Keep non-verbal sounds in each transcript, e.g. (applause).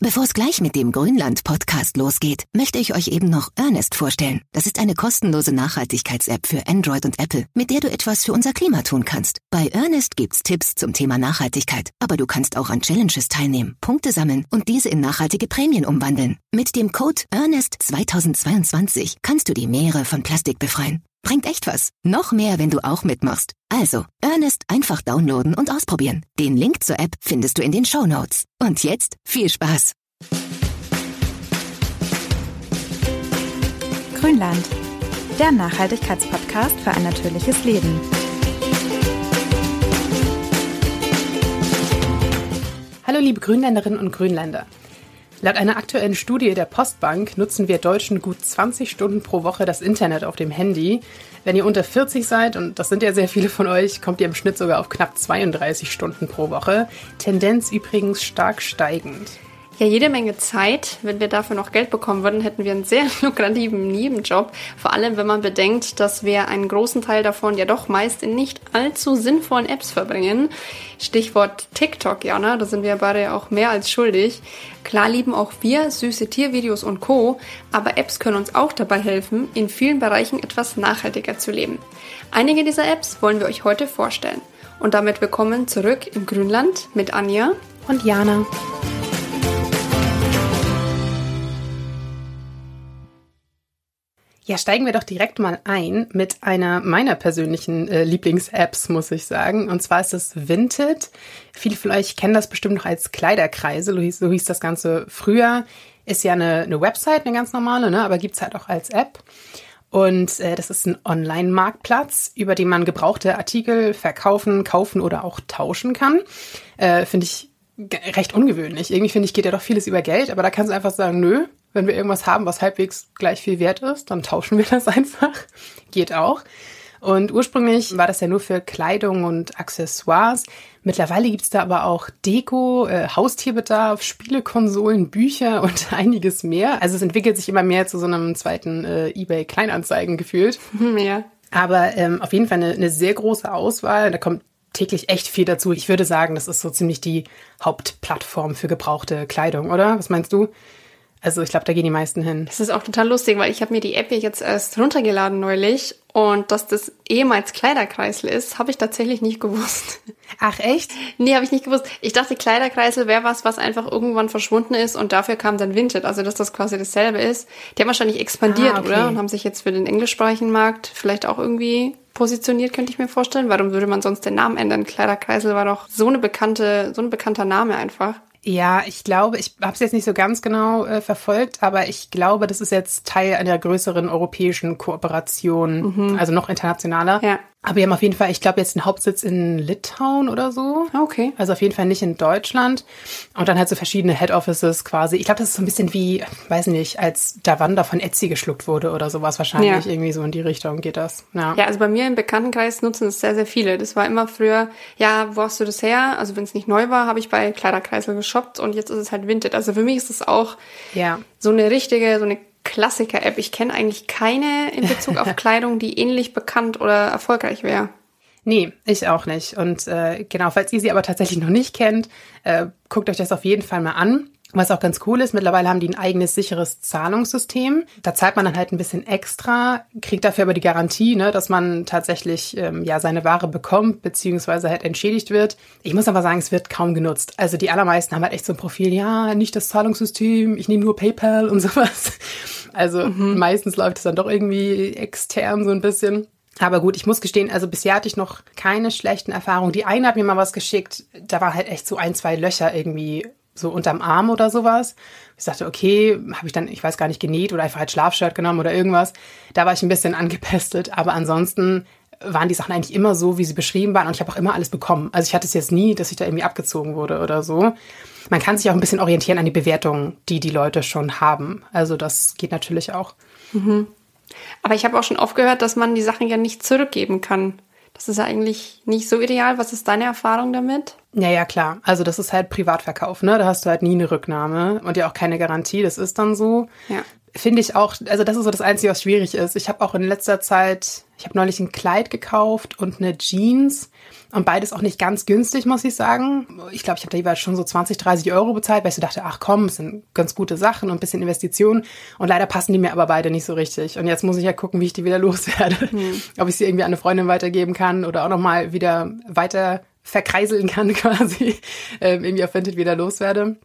Bevor es gleich mit dem Grünland-Podcast losgeht, möchte ich euch eben noch Ernest vorstellen. Das ist eine kostenlose Nachhaltigkeits-App für Android und Apple, mit der du etwas für unser Klima tun kannst. Bei Ernest gibt's Tipps zum Thema Nachhaltigkeit, aber du kannst auch an Challenges teilnehmen, Punkte sammeln und diese in nachhaltige Prämien umwandeln. Mit dem Code Ernest2022 kannst du die Meere von Plastik befreien. Bringt echt was. Noch mehr, wenn du auch mitmachst. Also, Ernest einfach downloaden und ausprobieren. Den Link zur App findest du in den Show Notes. Und jetzt viel Spaß. Grünland, der Nachhaltigkeitspodcast für ein natürliches Leben. Hallo liebe Grünländerinnen und Grünländer. Laut einer aktuellen Studie der Postbank nutzen wir Deutschen gut 20 Stunden pro Woche das Internet auf dem Handy. Wenn ihr unter 40 seid, und das sind ja sehr viele von euch, kommt ihr im Schnitt sogar auf knapp 32 Stunden pro Woche. Tendenz übrigens stark steigend ja jede Menge Zeit. Wenn wir dafür noch Geld bekommen würden, hätten wir einen sehr (laughs) lukrativen Nebenjob. Vor allem, wenn man bedenkt, dass wir einen großen Teil davon ja doch meist in nicht allzu sinnvollen Apps verbringen. Stichwort TikTok, Jana, da sind wir beide auch mehr als schuldig. Klar lieben auch wir süße Tiervideos und Co., aber Apps können uns auch dabei helfen, in vielen Bereichen etwas nachhaltiger zu leben. Einige dieser Apps wollen wir euch heute vorstellen. Und damit willkommen zurück im Grünland mit Anja und Jana. Ja, steigen wir doch direkt mal ein mit einer meiner persönlichen äh, Lieblings-Apps, muss ich sagen. Und zwar ist es Vinted. Viele von euch kennen das bestimmt noch als Kleiderkreise, so hieß, so hieß das Ganze früher. Ist ja eine, eine Website, eine ganz normale, ne? aber gibt's halt auch als App. Und äh, das ist ein Online-Marktplatz, über den man gebrauchte Artikel verkaufen, kaufen oder auch tauschen kann. Äh, finde ich recht ungewöhnlich. Irgendwie finde ich, geht ja doch vieles über Geld, aber da kannst du einfach sagen, nö, wenn wir irgendwas haben, was halbwegs gleich viel wert ist, dann tauschen wir (laughs) das einfach. Geht auch. Und ursprünglich war das ja nur für Kleidung und Accessoires. Mittlerweile gibt's da aber auch Deko, äh, Haustierbedarf, Spielekonsolen, Bücher (laughs) und einiges mehr. Also es entwickelt sich immer mehr zu so einem zweiten äh, eBay-Kleinanzeigen gefühlt. (laughs) Ja. Aber ähm, auf jeden Fall eine, eine sehr große Auswahl. Da kommt täglich echt viel dazu. Ich würde sagen, das ist so ziemlich die Hauptplattform für gebrauchte Kleidung, oder? Was meinst du? Also ich glaube, da gehen die meisten hin. Das ist auch total lustig, weil ich habe mir die App jetzt erst runtergeladen neulich und dass das ehemals Kleiderkreisel ist, habe ich tatsächlich nicht gewusst. Ach echt? Nee, habe ich nicht gewusst. Ich dachte, Kleiderkreisel wäre was, was einfach irgendwann verschwunden ist und dafür kam dann Vinted, also dass das quasi dasselbe ist. Die haben wahrscheinlich expandiert, ah, okay. oder? Und haben sich jetzt für den englischsprachigen Markt vielleicht auch irgendwie positioniert, könnte ich mir vorstellen. Warum würde man sonst den Namen ändern? Kleiderkreisel war doch so eine bekannte, so ein bekannter Name einfach. Ja, ich glaube, ich habe es jetzt nicht so ganz genau äh, verfolgt, aber ich glaube, das ist jetzt Teil einer größeren europäischen Kooperation, mhm. also noch internationaler. Ja. Aber wir haben auf jeden Fall, ich glaube, jetzt einen Hauptsitz in Litauen oder so. Ah, okay. Also auf jeden Fall nicht in Deutschland. Und dann halt so verschiedene Head Offices quasi. Ich glaube, das ist so ein bisschen wie, weiß nicht, als Davanda von Etsy geschluckt wurde oder sowas wahrscheinlich. Ja. Irgendwie so in die Richtung geht das. Ja. ja, also bei mir im Bekanntenkreis nutzen es sehr, sehr viele. Das war immer früher, ja, wo hast du das her? Also wenn es nicht neu war, habe ich bei Kleiderkreisel geshoppt und jetzt ist es halt Vinted. Also für mich ist es auch ja. so eine richtige, so eine Klassiker-App. Ich kenne eigentlich keine in Bezug auf (laughs) Kleidung, die ähnlich bekannt oder erfolgreich wäre. Nee, ich auch nicht. Und äh, genau, falls ihr sie aber tatsächlich noch nicht kennt, äh, guckt euch das auf jeden Fall mal an. Was auch ganz cool ist, mittlerweile haben die ein eigenes sicheres Zahlungssystem. Da zahlt man dann halt ein bisschen extra, kriegt dafür aber die Garantie, ne, dass man tatsächlich ähm, ja seine Ware bekommt, beziehungsweise halt entschädigt wird. Ich muss aber sagen, es wird kaum genutzt. Also die allermeisten haben halt echt so ein Profil, ja, nicht das Zahlungssystem, ich nehme nur PayPal und (laughs) sowas. Also mhm. meistens läuft es dann doch irgendwie extern so ein bisschen. Aber gut, ich muss gestehen, also bisher hatte ich noch keine schlechten Erfahrungen. Die eine hat mir mal was geschickt, da war halt echt so ein, zwei Löcher irgendwie so unterm Arm oder sowas. Ich sagte, okay, habe ich dann, ich weiß gar nicht, genäht oder einfach halt Schlafshirt genommen oder irgendwas. Da war ich ein bisschen (laughs) angepestet, aber ansonsten waren die Sachen eigentlich immer so, wie sie beschrieben waren und ich habe auch immer alles bekommen. Also ich hatte es jetzt nie, dass ich da irgendwie abgezogen wurde oder so. Man kann sich auch ein bisschen orientieren an die Bewertungen, die die Leute schon haben. Also das geht natürlich auch. Mhm. Aber ich habe auch schon oft gehört, dass man die Sachen ja nicht zurückgeben kann. Das ist ja eigentlich nicht so ideal. Was ist deine Erfahrung damit? Ja, ja, klar. Also das ist halt Privatverkauf, ne? Da hast du halt nie eine Rücknahme und ja auch keine Garantie. Das ist dann so. Ja. Finde ich auch, also das ist so das Einzige, was schwierig ist. Ich habe auch in letzter Zeit, ich habe neulich ein Kleid gekauft und eine Jeans und beides auch nicht ganz günstig, muss ich sagen. Ich glaube, ich habe da jeweils schon so 20, 30 Euro bezahlt, weil ich so dachte, ach komm, es sind ganz gute Sachen und ein bisschen Investitionen. Und leider passen die mir aber beide nicht so richtig. Und jetzt muss ich ja gucken, wie ich die wieder (laughs) loswerde. Mhm. Ob ich sie irgendwie an eine Freundin weitergeben kann oder auch nochmal wieder weiter verkreiseln kann (laughs) quasi, ähm, irgendwie auf Vinted wieder loswerde.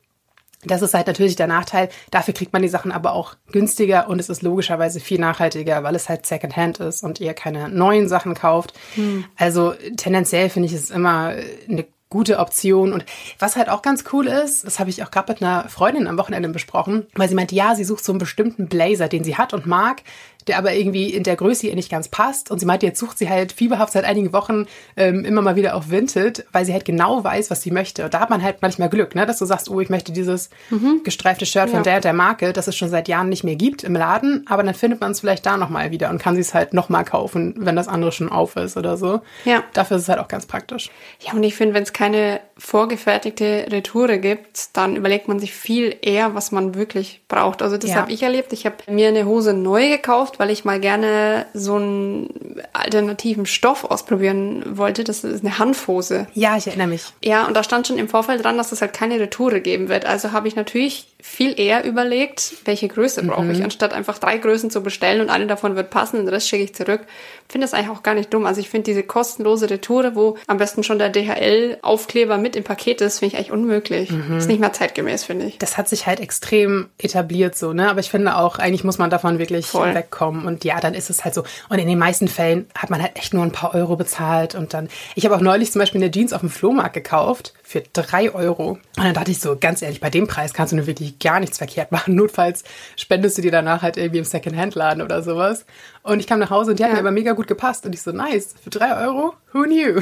Das ist halt natürlich der Nachteil. Dafür kriegt man die Sachen aber auch günstiger und es ist logischerweise viel nachhaltiger, weil es halt Secondhand ist und ihr keine neuen Sachen kauft. Hm. Also tendenziell finde ich es immer eine gute Option. Und was halt auch ganz cool ist, das habe ich auch gerade mit einer Freundin am Wochenende besprochen, weil sie meint, ja, sie sucht so einen bestimmten Blazer, den sie hat und mag, der aber irgendwie in der Größe ihr nicht ganz passt. Und sie meinte, jetzt sucht sie halt fieberhaft seit einigen Wochen ähm, immer mal wieder auf Vinted, weil sie halt genau weiß, was sie möchte. Und da hat man halt manchmal Glück, ne? dass du sagst, oh, ich möchte dieses mhm. gestreifte Shirt von ja. der der Marke, das es schon seit Jahren nicht mehr gibt im Laden, aber dann findet man es vielleicht da nochmal wieder und kann sie es halt nochmal kaufen, wenn das andere schon auf ist oder so. Ja. Dafür ist es halt auch ganz praktisch. Ja, und ich finde, wenn es keine vorgefertigte Retoure gibt, dann überlegt man sich viel eher, was man wirklich braucht. Also das ja. habe ich erlebt. Ich habe mir eine Hose neu gekauft, weil ich mal gerne so einen alternativen Stoff ausprobieren wollte. Das ist eine Hanfhose. Ja, ich erinnere mich. Ja, und da stand schon im Vorfeld dran, dass es halt keine Retoure geben wird. Also habe ich natürlich viel eher überlegt, welche Größe brauche ich, mhm. anstatt einfach drei Größen zu bestellen und eine davon wird passen und den Rest schicke ich zurück. Finde das eigentlich auch gar nicht dumm. Also ich finde diese kostenlose Retoure, wo am besten schon der DHL-Aufkleber mit im Paket ist, finde ich eigentlich unmöglich. Mhm. Ist nicht mehr zeitgemäß, finde ich. Das hat sich halt extrem etabliert so, ne? Aber ich finde auch, eigentlich muss man davon wirklich Voll. wegkommen. Und ja, dann ist es halt so. Und in den meisten Fällen hat man halt echt nur ein paar Euro bezahlt und dann. Ich habe auch neulich zum Beispiel eine Jeans auf dem Flohmarkt gekauft für drei Euro. Und dann dachte ich so, ganz ehrlich, bei dem Preis kannst du nur wirklich gar nichts verkehrt machen. (laughs) Notfalls spendest du dir danach halt irgendwie im Secondhand-Laden oder sowas. Und ich kam nach Hause und die ja. hat mir aber mega gut gepasst. Und ich so, nice, für drei Euro? Who knew?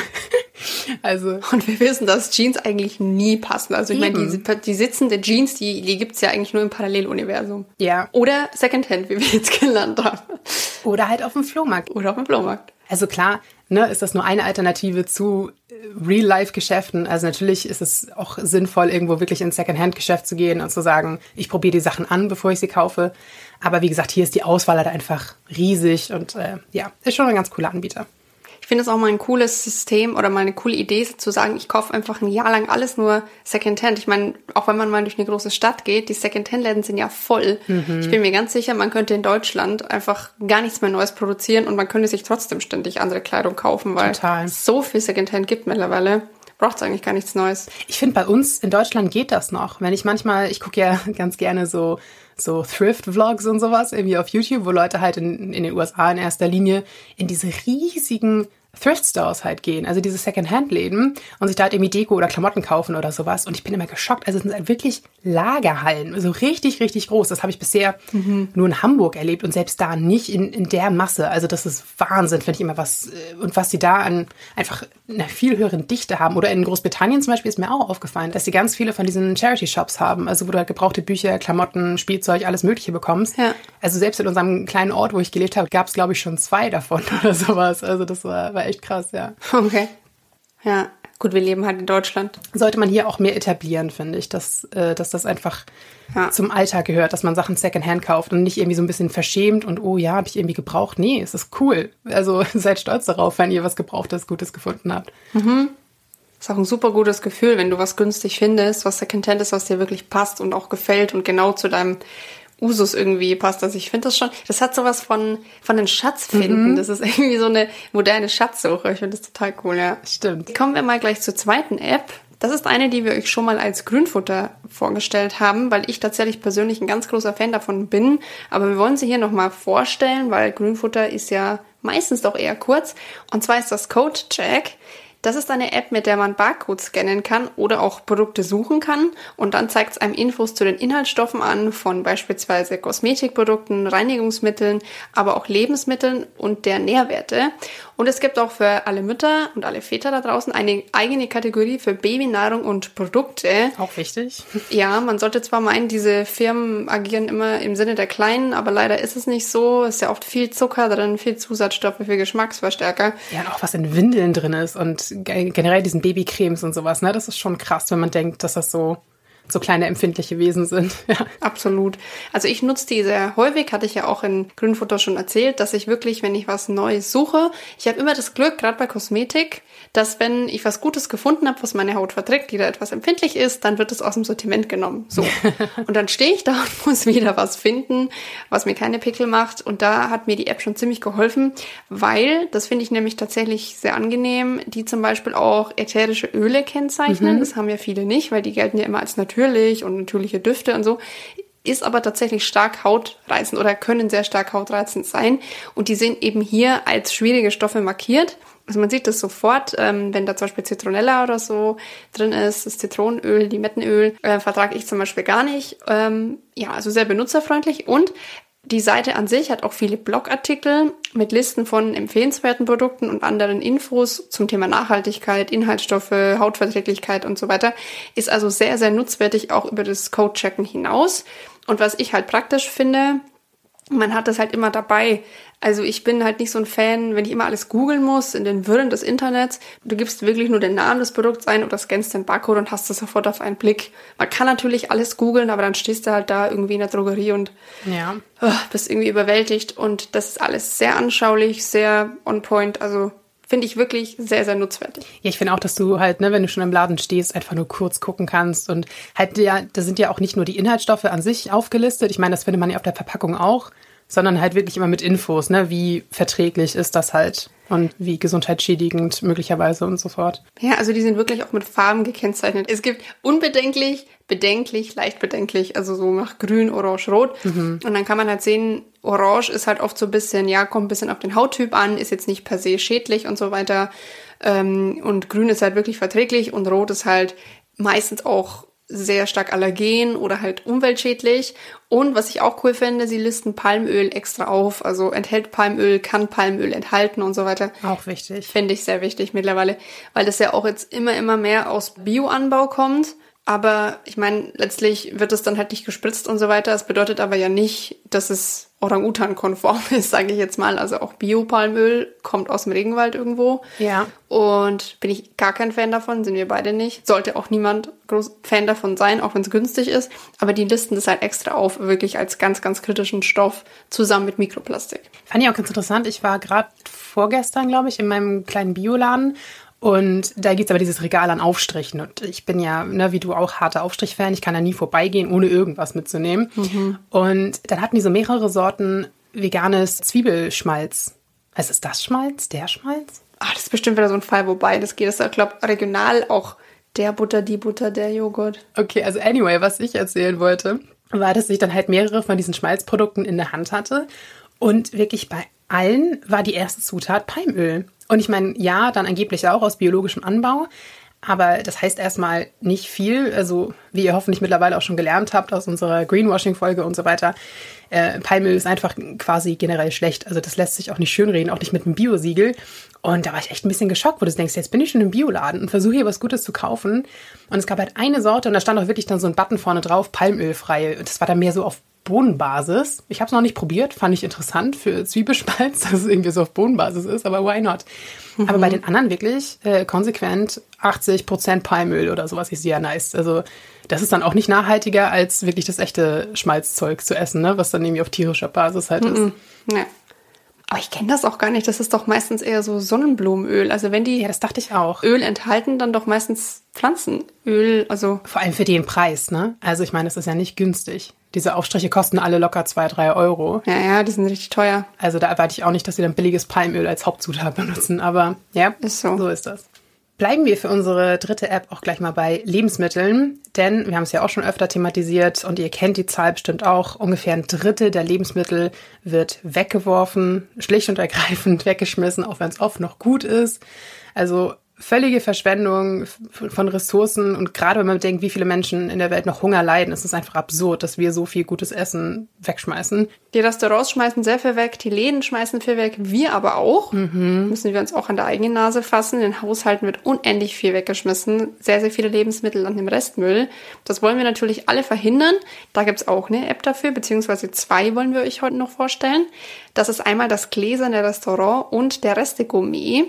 (laughs) also. Und wir wissen, dass Jeans eigentlich nie passen. Also ich meine, die, die sitzende Jeans, die, die gibt's ja eigentlich nur im Paralleluniversum. Ja. Oder Secondhand, wie wir jetzt gelernt haben. Oder halt auf dem Flohmarkt. Oder auf dem Flohmarkt. Also klar, ne, ist das nur eine Alternative zu äh, Real-Life-Geschäften. Also natürlich ist es auch sinnvoll, irgendwo wirklich ins Second-Hand-Geschäft zu gehen und zu sagen, ich probiere die Sachen an, bevor ich sie kaufe. Aber wie gesagt, hier ist die Auswahl halt einfach riesig und äh, ja, ist schon ein ganz cooler Anbieter finde es auch mal ein cooles System oder mal eine coole Idee zu sagen, ich kaufe einfach ein Jahr lang alles nur Secondhand. Ich meine, auch wenn man mal durch eine große Stadt geht, die Secondhand-Läden sind ja voll. Mhm. Ich bin mir ganz sicher, man könnte in Deutschland einfach gar nichts mehr Neues produzieren und man könnte sich trotzdem ständig andere Kleidung kaufen, weil Total. so viel Secondhand gibt mittlerweile braucht es eigentlich gar nichts Neues. Ich finde, bei uns in Deutschland geht das noch. Wenn ich manchmal, ich gucke ja (laughs) ganz gerne so so Thrift-Vlogs und sowas irgendwie auf YouTube, wo Leute halt in, in den USA in erster Linie in diese riesigen Thrift Stores halt gehen, also diese Second-Hand-Läden und sich da halt irgendwie Deko oder Klamotten kaufen oder sowas. Und ich bin immer geschockt. Also es sind halt wirklich Lagerhallen, so richtig, richtig groß. Das habe ich bisher mhm. nur in Hamburg erlebt und selbst da nicht in, in der Masse. Also das ist Wahnsinn, finde ich immer was. Äh, und was sie da an einfach einer viel höheren Dichte haben. Oder in Großbritannien zum Beispiel ist mir auch aufgefallen, dass sie ganz viele von diesen Charity-Shops haben. Also wo du halt gebrauchte Bücher, Klamotten, Spielzeug, alles Mögliche bekommst. Ja. Also selbst in unserem kleinen Ort, wo ich gelebt habe, gab es, glaube ich, schon zwei davon (laughs) oder sowas. Also das war, war echt krass, ja. Okay. Ja, gut, wir leben halt in Deutschland. Sollte man hier auch mehr etablieren, finde ich, dass, äh, dass das einfach ja. zum Alltag gehört, dass man Sachen Secondhand kauft und nicht irgendwie so ein bisschen verschämt und oh ja, habe ich irgendwie gebraucht. Nee, es ist cool. Also (laughs) seid stolz darauf, wenn ihr was Gebrauchtes, Gutes gefunden habt. Mhm. Ist auch ein super gutes Gefühl, wenn du was günstig findest, was Secondhand ist, was dir wirklich passt und auch gefällt und genau zu deinem Usus irgendwie passt. Also ich finde das schon, das hat sowas von, von den Schatz finden. Mhm. Das ist irgendwie so eine moderne Schatzsuche. Ich finde das total cool, ja. Stimmt. Kommen wir mal gleich zur zweiten App. Das ist eine, die wir euch schon mal als Grünfutter vorgestellt haben, weil ich tatsächlich persönlich ein ganz großer Fan davon bin. Aber wir wollen sie hier nochmal vorstellen, weil Grünfutter ist ja meistens doch eher kurz. Und zwar ist das Code Check. Das ist eine App, mit der man Barcodes scannen kann oder auch Produkte suchen kann und dann zeigt es einem Infos zu den Inhaltsstoffen an von beispielsweise Kosmetikprodukten, Reinigungsmitteln, aber auch Lebensmitteln und der Nährwerte. Und es gibt auch für alle Mütter und alle Väter da draußen eine eigene Kategorie für Babynahrung und Produkte. Auch wichtig. Ja, man sollte zwar meinen, diese Firmen agieren immer im Sinne der Kleinen, aber leider ist es nicht so. Es ist ja oft viel Zucker drin, viel Zusatzstoffe, viel Geschmacksverstärker. Ja, und auch was in Windeln drin ist und generell diesen Babycremes und sowas. Ne? Das ist schon krass, wenn man denkt, dass das so so kleine empfindliche Wesen sind. (laughs) Ja. Absolut. Also ich nutze die sehr häufig, hatte ich ja auch in Grünfutter schon erzählt, dass ich wirklich, wenn ich was Neues suche, ich habe immer das Glück, gerade bei Kosmetik, dass wenn ich was Gutes gefunden habe, was meine Haut verträgt, die da etwas empfindlich ist, dann wird es aus dem Sortiment genommen. So. (laughs) und dann stehe ich da und (laughs) muss wieder was finden, was mir keine Pickel macht. Und da hat mir die App schon ziemlich geholfen, weil, das finde ich nämlich tatsächlich sehr angenehm, die zum Beispiel auch ätherische Öle kennzeichnen. Mhm. Das haben ja viele nicht, weil die gelten ja immer als natürlich und natürliche Düfte und so ist aber tatsächlich stark hautreizend oder können sehr stark hautreizend sein. Und die sind eben hier als schwierige Stoffe markiert. Also man sieht das sofort, ähm, wenn da zum Beispiel Zitronella oder so drin ist, das Zitronenöl, Limettenöl, äh, vertrage ich zum Beispiel gar nicht. Ähm, ja, also sehr benutzerfreundlich und die Seite an sich hat auch viele Blogartikel mit Listen von empfehlenswerten Produkten und anderen Infos zum Thema Nachhaltigkeit, Inhaltsstoffe, Hautverträglichkeit und so weiter. Ist also sehr, sehr nutzwertig auch über das Code-Checken hinaus. Und was ich halt praktisch finde, man hat das halt immer dabei. Also ich bin halt nicht so ein Fan, wenn ich immer alles googeln muss in den Wirren des Internets. Du gibst wirklich nur den Namen des Produkts ein oder scannst den Barcode und hast das sofort auf einen Blick. Man kann natürlich alles googeln, aber dann stehst du halt da irgendwie in der Drogerie und ja. oh, bist irgendwie überwältigt. Und das ist alles sehr anschaulich, sehr on point. Also finde ich wirklich sehr, sehr nutzwertig. Ja, ich finde auch, dass du halt, ne, wenn du schon im Laden stehst, einfach nur kurz gucken kannst und halt ja, da sind ja auch nicht nur die Inhaltsstoffe an sich aufgelistet. Ich meine, das findet man ja auf der Verpackung auch sondern halt wirklich immer mit Infos, ne? Wie verträglich ist das halt und wie gesundheitsschädigend möglicherweise und so fort. Ja, also die sind wirklich auch mit Farben gekennzeichnet. Es gibt unbedenklich, bedenklich, leicht bedenklich, also so nach grün, orange, rot. Mhm. Und dann kann man halt sehen, orange ist halt oft so ein bisschen, ja, kommt ein bisschen auf den Hauttyp an, ist jetzt nicht per se schädlich und so weiter. Ähm, und grün ist halt wirklich verträglich und rot ist halt meistens auch sehr stark allergen oder halt umweltschädlich. Und was ich auch cool finde, sie listen Palmöl extra auf. Also enthält Palmöl, kann Palmöl enthalten und so weiter. Auch wichtig. Finde ich sehr wichtig mittlerweile, weil das ja auch jetzt immer, immer mehr aus Bioanbau kommt. Aber ich meine, letztlich wird es dann halt nicht gespritzt und so weiter. Es bedeutet aber ja nicht, dass es Orang-Utan-konform (laughs) ist, sage ich jetzt mal. Also auch Biopalmöl kommt aus dem Regenwald irgendwo. Ja. Und bin ich gar kein Fan davon, sind wir beide nicht. Sollte auch niemand groß Fan davon sein, auch wenn es günstig ist. Aber die listen das halt extra auf, wirklich als ganz, ganz kritischen Stoff zusammen mit Mikroplastik. Fand ich auch ganz interessant. Ich war gerade vorgestern, glaube ich, in meinem kleinen Bioladen und da gibt's aber dieses Regal an Aufstrichen. Und ich bin ja, ne, wie du auch, harter Aufstrich-Fan. Ich kann da nie vorbeigehen, ohne irgendwas mitzunehmen. Mhm. Und dann hatten die so mehrere Sorten veganes Zwiebelschmalz. Also ist das Schmalz? Der Schmalz? Ah, das ist bestimmt wieder so ein Fall, wobei das geht. Das ist, glaube regional auch der Butter, die Butter, der Joghurt. Okay, also anyway, was ich erzählen wollte, war, dass ich dann halt mehrere von diesen Schmalzprodukten in der Hand hatte. Und wirklich bei allen war die erste Zutat Palmöl. Und ich meine, ja, dann angeblich auch aus biologischem Anbau. Aber das heißt erstmal nicht viel. Also, wie ihr hoffentlich mittlerweile auch schon gelernt habt aus unserer Greenwashing-Folge und so weiter, äh, Palmöl ist einfach quasi generell schlecht. Also, das lässt sich auch nicht schönreden, auch nicht mit einem Biosiegel. Und da war ich echt ein bisschen geschockt, wo du denkst, jetzt bin ich schon im Bioladen und versuche hier was Gutes zu kaufen. Und es gab halt eine Sorte und da stand auch wirklich dann so ein Button vorne drauf, palmölfrei. Und das war dann mehr so auf Bohnenbasis. Ich habe es noch nicht probiert, fand ich interessant für Zwiebelspalz, (laughs) dass es irgendwie so auf Bohnenbasis ist, aber why not? Mhm. Aber bei den anderen wirklich äh, konsequent 80% Palmöl oder sowas ist sehr nice. Also das ist dann auch nicht nachhaltiger, als wirklich das echte Schmalzzeug zu essen, ne? was dann irgendwie auf tierischer Basis halt mhm. ist. Ja. Aber ich kenne das auch gar nicht. Das ist doch meistens eher so Sonnenblumenöl. Also wenn die ja, das dachte ich auch. Öl enthalten, dann doch meistens Pflanzenöl. Also vor allem für den Preis, ne? Also ich meine, das ist ja nicht günstig. Diese Aufstriche kosten alle locker zwei, drei Euro. Ja, ja, die sind richtig teuer. Also da erwarte ich auch nicht, dass sie dann billiges Palmöl als Hauptzutat benutzen. Aber ja, ist so. So ist das. Bleiben wir für unsere dritte App auch gleich mal bei Lebensmitteln, denn wir haben es ja auch schon öfter thematisiert und ihr kennt die Zahl bestimmt auch. Ungefähr ein Drittel der Lebensmittel wird weggeworfen, schlicht und ergreifend (laughs) weggeschmissen, auch wenn es oft noch gut ist. Also völlige Verschwendung von Ressourcen und gerade wenn man denkt, wie viele Menschen in der Welt noch Hunger leiden, ist es einfach absurd, dass wir so viel gutes Essen wegschmeißen. Die Restaurants schmeißen sehr viel weg, die Läden schmeißen viel weg, wir aber auch. Mhm. Müssen wir uns auch an der eigenen Nase fassen. In den Haushalten wird unendlich viel weggeschmissen, sehr, sehr viele Lebensmittel an dem Restmüll. Das wollen wir natürlich alle verhindern. Da gibt's auch eine App dafür, beziehungsweise zwei wollen wir euch heute noch vorstellen. Das ist einmal das gläserne Restaurant und der Reste Gourmet.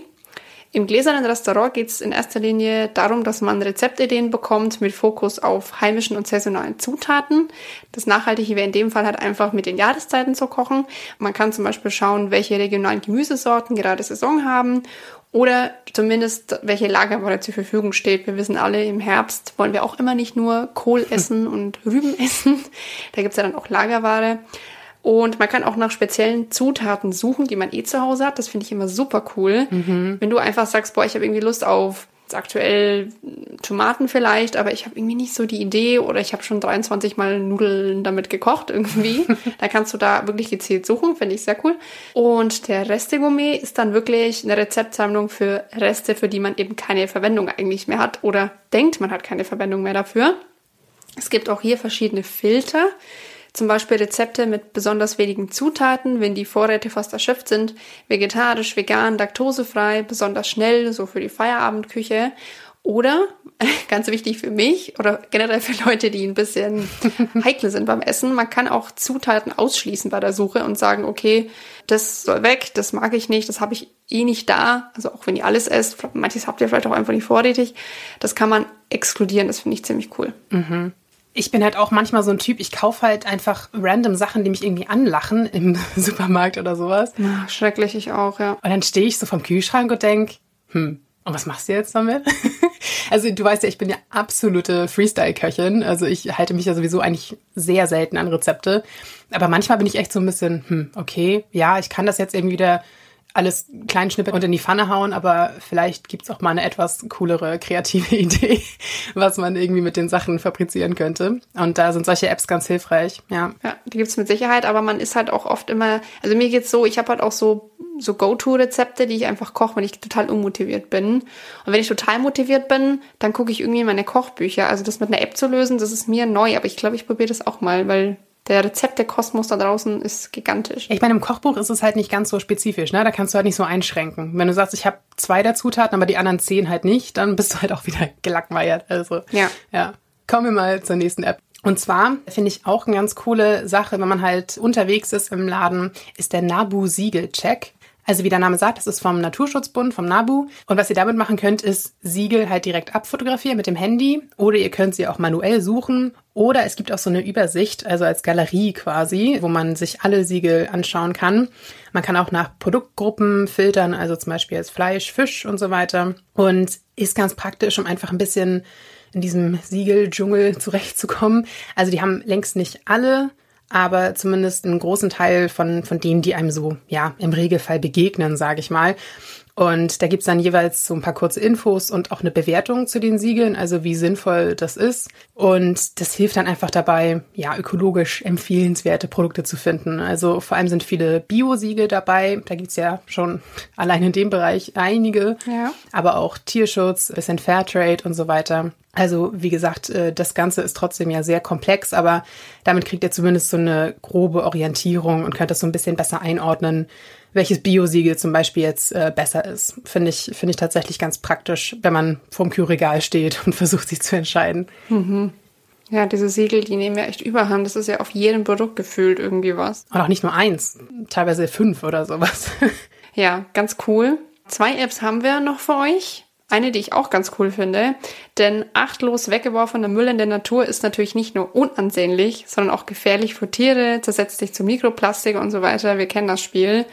Im gläsernen Restaurant geht es in erster Linie darum, dass man Rezeptideen bekommt mit Fokus auf heimischen und saisonalen Zutaten. Das Nachhaltige wäre in dem Fall halt einfach mit den Jahreszeiten zu kochen. Man kann zum Beispiel schauen, welche regionalen Gemüsesorten gerade Saison haben oder zumindest welche Lagerware zur Verfügung steht. Wir wissen alle, im Herbst wollen wir auch immer nicht nur Kohl essen (laughs) und Rüben essen. Da gibt's ja dann auch Lagerware. Und man kann auch nach speziellen Zutaten suchen, die man eh zu Hause hat. Das finde ich immer super cool. Mhm. Wenn du einfach sagst, boah, ich habe irgendwie Lust auf aktuell Tomaten vielleicht, aber ich habe irgendwie nicht so die Idee oder ich habe schon 23 Mal Nudeln damit gekocht irgendwie. (laughs) da kannst du da wirklich gezielt suchen, finde ich sehr cool. Und der Reste-Gourmet ist dann wirklich eine Rezeptsammlung für Reste, für die man eben keine Verwendung eigentlich mehr hat oder denkt, man hat keine Verwendung mehr dafür. Es gibt auch hier verschiedene Filter. Zum Beispiel Rezepte mit besonders wenigen Zutaten, wenn die Vorräte fast erschöpft sind, vegetarisch, vegan, laktosefrei, besonders schnell, so für die Feierabendküche. Oder, (laughs) ganz wichtig für mich oder generell für Leute, die ein bisschen (laughs) heikel sind beim Essen, man kann auch Zutaten ausschließen bei der Suche und sagen, okay, das soll weg, das mag ich nicht, das habe ich eh nicht da. Also auch wenn ihr alles esst, manches habt ihr vielleicht auch einfach nicht vorrätig. Das kann man exkludieren, das finde ich ziemlich cool. Mhm. Ich bin halt auch manchmal so ein Typ, ich kaufe halt einfach random Sachen, die mich irgendwie anlachen im (laughs) Supermarkt oder sowas. Ja, schrecklich, ich auch, ja. Und dann stehe ich so vom Kühlschrank und denk, hm, und was machst du jetzt damit? (laughs) also du weißt ja, ich bin ja absolute Freestyle-Köchin. Also ich halte mich ja sowieso eigentlich sehr selten an Rezepte. Aber manchmal bin ich echt so ein bisschen, hm, okay, ja, ich kann das jetzt irgendwie wieder alles klein schnippeln und in die Pfanne hauen, aber vielleicht gibt's auch mal eine etwas coolere, kreative (laughs) Idee, was man irgendwie mit den Sachen fabrizieren könnte. Und da sind solche Apps ganz hilfreich, ja. Ja, die gibt's mit Sicherheit, aber man ist halt auch oft immer, also mir geht's so, ich habe halt auch so so Go-To-Rezepte, die ich einfach koche, wenn ich total unmotiviert bin. Und wenn ich total motiviert bin, dann gucke ich irgendwie in meine Kochbücher. Also das mit einer App zu lösen, das ist mir neu, aber ich glaube, ich probiere das auch mal, weil der Rezeptekosmos da draußen ist gigantisch. Ich meine, im Kochbuch ist es halt nicht ganz so spezifisch, ne? Da kannst du halt nicht so einschränken. Wenn du sagst, ich habe zwei der Zutaten, aber die anderen zehn halt nicht, dann bist du halt auch wieder (laughs) gelackmeiert. Also, ja. ja. Kommen wir mal zur nächsten App. Und zwar finde ich auch eine ganz coole Sache, wenn man halt unterwegs ist im Laden, ist der Nabu Siegel Check. Also wie der Name sagt, das ist vom Naturschutzbund, vom NABU. Und was ihr damit machen könnt, ist Siegel halt direkt abfotografieren mit dem Handy. Oder ihr könnt sie auch manuell suchen. Oder es gibt auch so eine Übersicht, also als Galerie quasi, wo man sich alle Siegel anschauen kann. Man kann auch nach Produktgruppen filtern, also zum Beispiel als Fleisch, Fisch und so weiter. Und ist ganz praktisch, um einfach ein bisschen in diesem Siegeldschungel (laughs) zurechtzukommen. Also die haben längst nicht alle aber zumindest einen großen Teil von, von denen, die einem so, ja, im Regelfall begegnen, sage ich mal. Und da gibt's dann jeweils so ein paar kurze Infos und auch eine Bewertung zu den Siegeln, also wie sinnvoll das ist. Und das hilft dann einfach dabei, ja, ökologisch empfehlenswerte Produkte zu finden. Also vor allem sind viele Bio-Siegel dabei. Da gibt's ja schon (laughs) allein in dem Bereich einige. Ja. Aber auch Tierschutz, bisschen Fairtrade und so weiter. Also wie gesagt, äh, das Ganze ist trotzdem ja sehr komplex, aber damit kriegt ihr zumindest so eine grobe Orientierung und könnt das so ein bisschen besser einordnen, welches Biosiegel zum Beispiel jetzt äh, besser ist. Finde ich, finde ich tatsächlich ganz praktisch, wenn man vorm Kühlregal steht und (laughs) versucht, sich zu entscheiden. Mhm. Ja, diese Siegel, die nehmen ja echt überhand. Das ist ja auf jedem Produkt gefühlt irgendwie was. Und auch nicht nur eins, teilweise fünf oder sowas. (laughs) ja, ganz cool. Zwei Apps haben wir noch für euch. Eine, die ich auch ganz cool finde, denn achtlos weggeworfener Müll in der Natur ist natürlich nicht nur unansehnlich, sondern auch gefährlich für Tiere, zersetzt sich zu Mikroplastik und so weiter. Wir kennen das Spiel.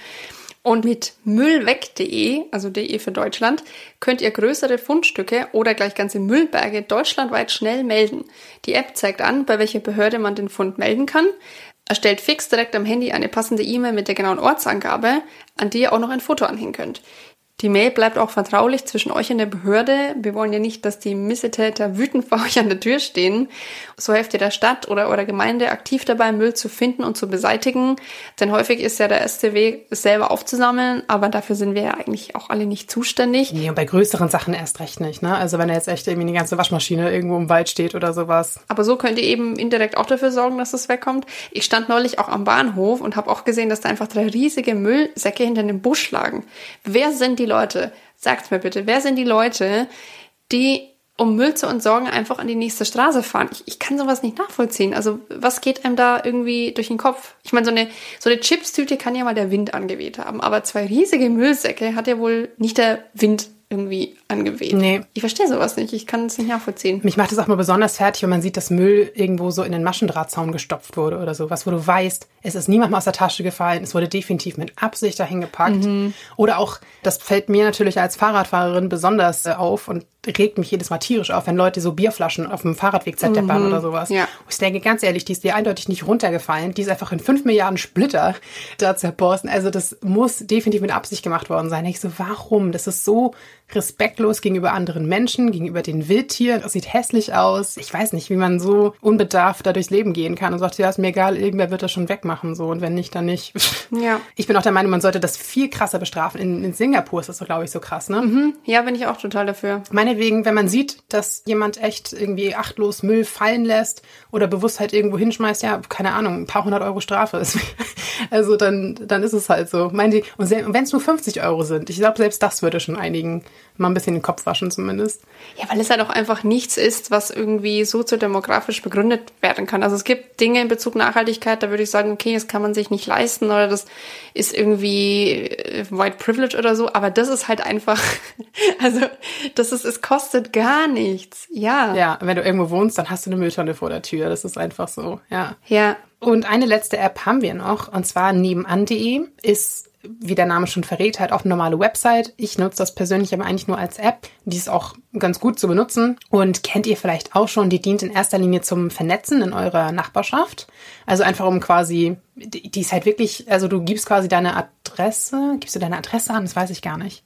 Und mit müllweg.de, also de für Deutschland, könnt ihr größere Fundstücke oder gleich ganze Müllberge deutschlandweit schnell melden. Die App zeigt an, bei welcher Behörde man den Fund melden kann, erstellt fix direkt am Handy eine passende E-Mail mit der genauen Ortsangabe, an die ihr auch noch ein Foto anhängen könnt. Die Mail bleibt auch vertraulich zwischen euch und der Behörde. Wir wollen ja nicht, dass die Missetäter wütend vor (laughs) euch an der Tür stehen. So helft ihr der Stadt oder eurer Gemeinde aktiv dabei, Müll zu finden und zu beseitigen. Denn häufig ist ja der erste Weg, es selber aufzusammeln, aber dafür sind wir ja eigentlich auch alle nicht zuständig. Nee, und bei größeren Sachen erst recht nicht, ne? Also wenn da jetzt echt irgendwie eine ganze Waschmaschine irgendwo im Wald steht oder sowas. Aber so könnt ihr eben indirekt auch dafür sorgen, dass es wegkommt. Ich stand neulich auch am Bahnhof und habe auch gesehen, dass da einfach drei riesige Müllsäcke hinter dem Busch lagen. Wer sind die Leute? Sagt mir bitte, wer sind die Leute, die um Müll zu entsorgen einfach an die nächste Straße fahren? Ich, ich kann sowas nicht nachvollziehen. Also was geht einem da irgendwie durch den Kopf? Ich meine, so eine, so eine Chipstüte kann ja mal der Wind angeweht haben, aber zwei riesige Müllsäcke hat ja wohl nicht der Wind irgendwie angeweht. Nee. Ich verstehe sowas nicht. Ich kann es nicht nachvollziehen. Mich macht es auch mal besonders fertig, wenn man sieht, dass Müll irgendwo so in den Maschendrahtzaun gestopft wurde oder sowas, wo du weißt, es ist niemandem aus der Tasche gefallen, es wurde definitiv mit Absicht dahin gepackt. Oder auch, das fällt mir natürlich als Fahrradfahrerin besonders äh, auf und regt mich jedes Mal tierisch auf, wenn Leute so Bierflaschen auf dem Fahrradweg zerdeppern oder sowas. Ja. Und ich denke, ganz ehrlich, die ist dir eindeutig nicht runtergefallen. Die ist einfach in fünf Milliarden Splitter da zerborsten. Also das muss definitiv mit Absicht gemacht worden sein. Ich so, warum? Das ist so respektlos gegenüber anderen Menschen, gegenüber den Wildtieren. Das sieht hässlich aus. Ich weiß nicht, wie man so unbedarft da durchs Leben gehen kann und sagt, ja, ist mir egal, irgendwer wird das schon wegmachen, so. Und wenn nicht, dann nicht. (laughs) Ja. Ich bin auch der Meinung, man sollte das viel krasser bestrafen. In, in Singapur ist das so, glaube ich, so krass, ne? Ja, bin ich auch total dafür. Meinetwegen, wenn man sieht, dass jemand echt irgendwie achtlos Müll fallen lässt oder bewusst halt irgendwo hinschmeißt, ja, keine Ahnung, ein paar hundert Euro Strafe ist. (laughs) Also dann, dann ist es halt so. Meinen die, und wenn es nur 50 Euro sind, ich glaube, selbst das würde schon einigen mal ein bisschen den Kopf waschen zumindest. Ja, weil es halt auch einfach nichts ist, was irgendwie soziodemografisch begründet werden kann. Also es gibt Dinge in Bezug Nachhaltigkeit, da würde ich sagen, okay, das kann man sich nicht leisten oder das ist irgendwie äh, White Privilege oder so, aber das ist halt einfach, (laughs) also das ist, es kostet gar nichts. Ja. Ja, wenn du irgendwo wohnst, dann hast du eine Mülltonne vor der Tür. Das ist einfach so, ja. Ja. Und eine letzte App haben wir noch, und zwar nebenan.de ist, wie der Name schon verrät, halt auch eine normale Website. Ich nutze das persönlich aber eigentlich nur als App. Die ist auch ganz gut zu benutzen. Und kennt ihr vielleicht auch schon, die dient in erster Linie zum Vernetzen in eurer Nachbarschaft. Also einfach um quasi, die ist halt wirklich, also du gibst quasi deine Adresse, gibst du deine Adresse an? Das weiß ich gar nicht.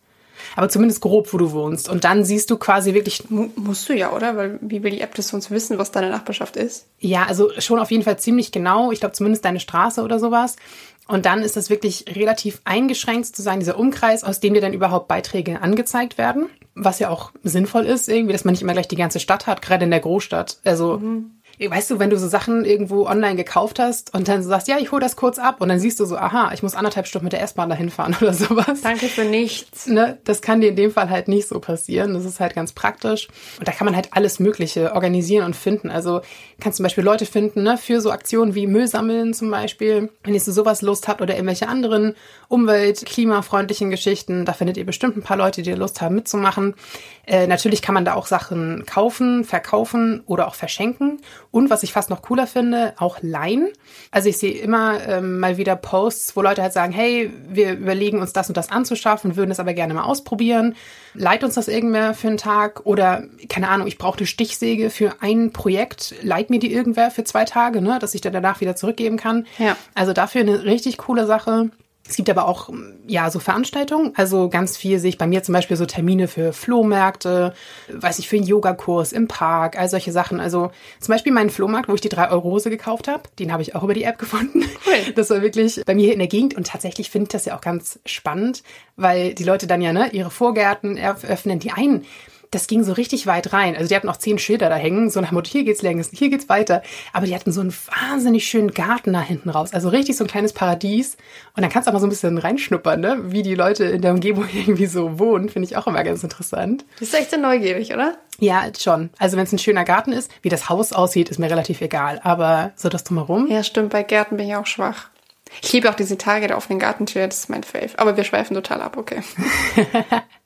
Aber zumindest grob, wo du wohnst. Und dann siehst du quasi wirklich Mu- Musst du ja, oder? Weil wie will die App das sonst wissen, was deine Nachbarschaft ist? Ja, also schon auf jeden Fall ziemlich genau. Ich glaube zumindest deine Straße oder sowas. Und dann ist das wirklich relativ eingeschränkt zu sein, dieser Umkreis, aus dem dir dann überhaupt Beiträge angezeigt werden. Was ja auch sinnvoll ist, irgendwie, dass man nicht immer gleich die ganze Stadt hat, gerade in der Großstadt. Also, weißt du, wenn du so Sachen irgendwo online gekauft hast und dann so sagst, ja, ich hole das kurz ab und dann siehst du so, aha, ich muss anderthalb Stunden mit der S-Bahn dahin fahren (laughs) oder sowas. Danke für nichts. Ne, das kann dir in dem Fall halt nicht so passieren. Das ist halt ganz praktisch. Und da kann man halt alles Mögliche organisieren und finden. Also kannst zum Beispiel Leute finden, ne, für so Aktionen wie Müll sammeln zum Beispiel. Wenn ihr so sowas Lust habt oder irgendwelche anderen umwelt-, klimafreundlichen Geschichten, da findet ihr bestimmt ein paar Leute, die Lust haben mitzumachen. Äh, natürlich kann man da auch Sachen kaufen, verkaufen oder auch verschenken. Und was ich fast noch cooler finde, auch leihen. Also ich sehe immer ähm, mal wieder Posts, wo Leute halt sagen, hey, wir überlegen uns das und das anzuschaffen, würden es aber gerne mal ausprobieren. Leiht uns das irgendwer für einen Tag oder keine Ahnung, ich brauche eine Stichsäge für ein Projekt, leiht mir die irgendwer für zwei Tage, ne, dass ich dann danach wieder zurückgeben kann. Ja. Also dafür eine richtig coole Sache. Es gibt aber auch, ja, so Veranstaltungen. Also ganz viel sehe ich bei mir zum Beispiel so Termine für Flohmärkte, weiß ich, für einen Yogakurs im Park, all solche Sachen. Also zum Beispiel meinen Flohmarkt, wo ich die 3-Euro-Hose gekauft habe, den habe ich auch über die App gefunden. Cool. (laughs) Das war wirklich bei mir in der Gegend und tatsächlich finde ich das ja auch ganz spannend, weil die Leute dann ja, ne, ihre Vorgärten eröffnen. Die einen, das ging so richtig weit rein. Also die hatten auch zehn Schilder da hängen, so nach Motto, hier geht's längs, hier geht's weiter. Aber die hatten so einen wahnsinnig schönen Garten da hinten raus. Also richtig so ein kleines Paradies. Und dann kannst du auch mal so ein bisschen reinschnuppern, ne? wie die Leute in der Umgebung (laughs) irgendwie so wohnen. Finde ich auch immer ganz interessant. Du bist echt so neugierig, oder? Ja, schon. Also wenn es ein schöner Garten ist, wie das Haus aussieht, ist mir relativ egal. Aber so das drumherum. Ja, stimmt. Bei Gärten bin ich auch schwach. Ich liebe auch diese Tage der offenen Gartentür, das ist mein Fave. Aber wir schweifen total ab, okay. (laughs)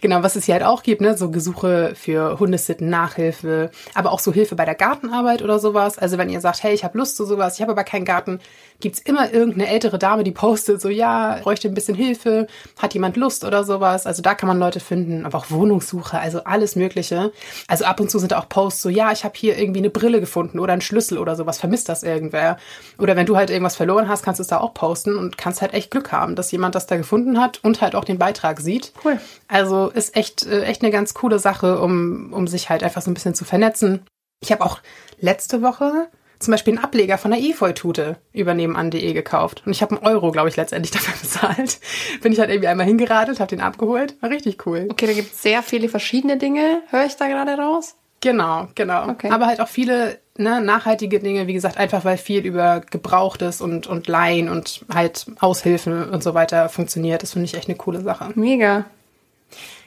Genau, was es hier halt auch gibt, ne, so Gesuche für Hundesitten, Nachhilfe, aber auch so Hilfe bei der Gartenarbeit oder sowas. Also wenn ihr sagt, hey, ich habe Lust zu sowas, ich habe aber keinen Garten, gibt's immer irgendeine ältere Dame, die postet so, ja, bräuchte ein bisschen Hilfe, hat jemand Lust oder sowas. Also da kann man Leute finden, aber auch Wohnungssuche, also alles Mögliche. Also ab und zu sind da auch Posts so, ja, ich habe hier irgendwie eine Brille gefunden oder einen Schlüssel oder sowas, vermisst das irgendwer. Oder wenn du halt irgendwas verloren hast, kannst du es da auch posten und kannst halt echt Glück haben, dass jemand das da gefunden hat und halt auch den Beitrag sieht. Cool. Also ist echt, äh, echt eine ganz coole Sache, um, um sich halt einfach so ein bisschen zu vernetzen. Ich habe auch letzte Woche zum Beispiel einen Ableger von der Efeu-Tute über nebenan.de gekauft. Und ich habe einen Euro, glaube ich, letztendlich (laughs) dafür bezahlt. Bin ich halt irgendwie einmal hingeradelt, habe den abgeholt. War richtig cool. Okay, da gibt es sehr viele verschiedene Dinge, höre ich da gerade raus. Genau, genau. Okay. Aber halt auch viele ne, nachhaltige Dinge, wie gesagt, einfach weil viel über Gebrauchtes und, und Leihen und halt Aushilfen und so weiter funktioniert. Das finde ich echt eine coole Sache. Mega.